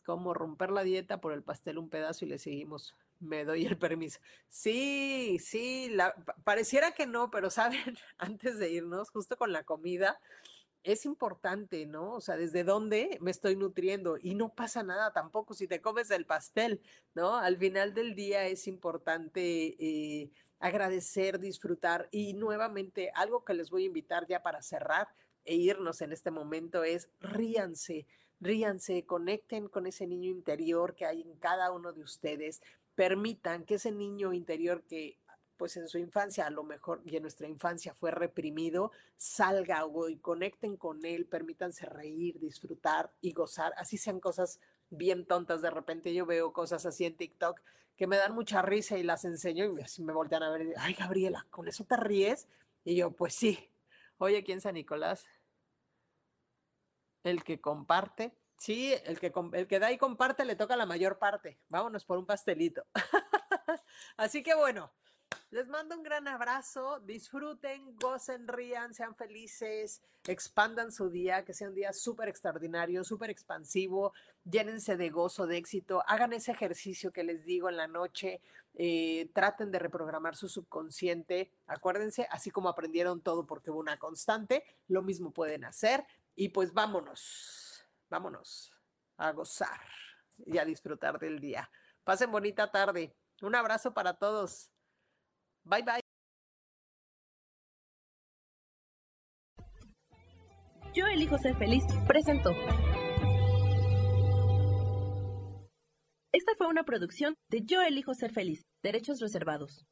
como romper la dieta por el pastel un pedazo y le seguimos me doy el permiso. Sí, sí, la, pareciera que no, pero saben, antes de irnos, justo con la comida, es importante, ¿no? O sea, desde dónde me estoy nutriendo y no pasa nada tampoco si te comes el pastel, ¿no? Al final del día es importante eh, agradecer, disfrutar y nuevamente algo que les voy a invitar ya para cerrar e irnos en este momento es ríanse, ríanse, conecten con ese niño interior que hay en cada uno de ustedes permitan que ese niño interior que pues en su infancia a lo mejor y en nuestra infancia fue reprimido, salga y conecten con él, permítanse reír, disfrutar y gozar, así sean cosas bien tontas. De repente yo veo cosas así en TikTok que me dan mucha risa y las enseño y así me voltean a ver ay Gabriela, ¿con eso te ríes? Y yo, pues sí. Oye, aquí en San Nicolás, el que comparte Sí, el que, da y comparte le toca la mayor parte. Vámonos por un pastelito. Así que bueno, les mando un gran abrazo. Disfruten, gocen, rían, sean felices, expandan su día, que sea un día súper extraordinario, súper expansivo. Llénense de gozo, de éxito. Hagan ese ejercicio que les digo en la noche. Eh, traten de reprogramar su subconsciente. Acuérdense, así como aprendieron todo porque hubo una constante, lo mismo pueden hacer. Y pues vámonos vámonos a gozar y a disfrutar del día. Pasen bonita tarde. Un abrazo para todos. Bye bye. Yo elijo ser feliz presentó. Esta fue una producción de Yo elijo ser feliz, derechos reservados.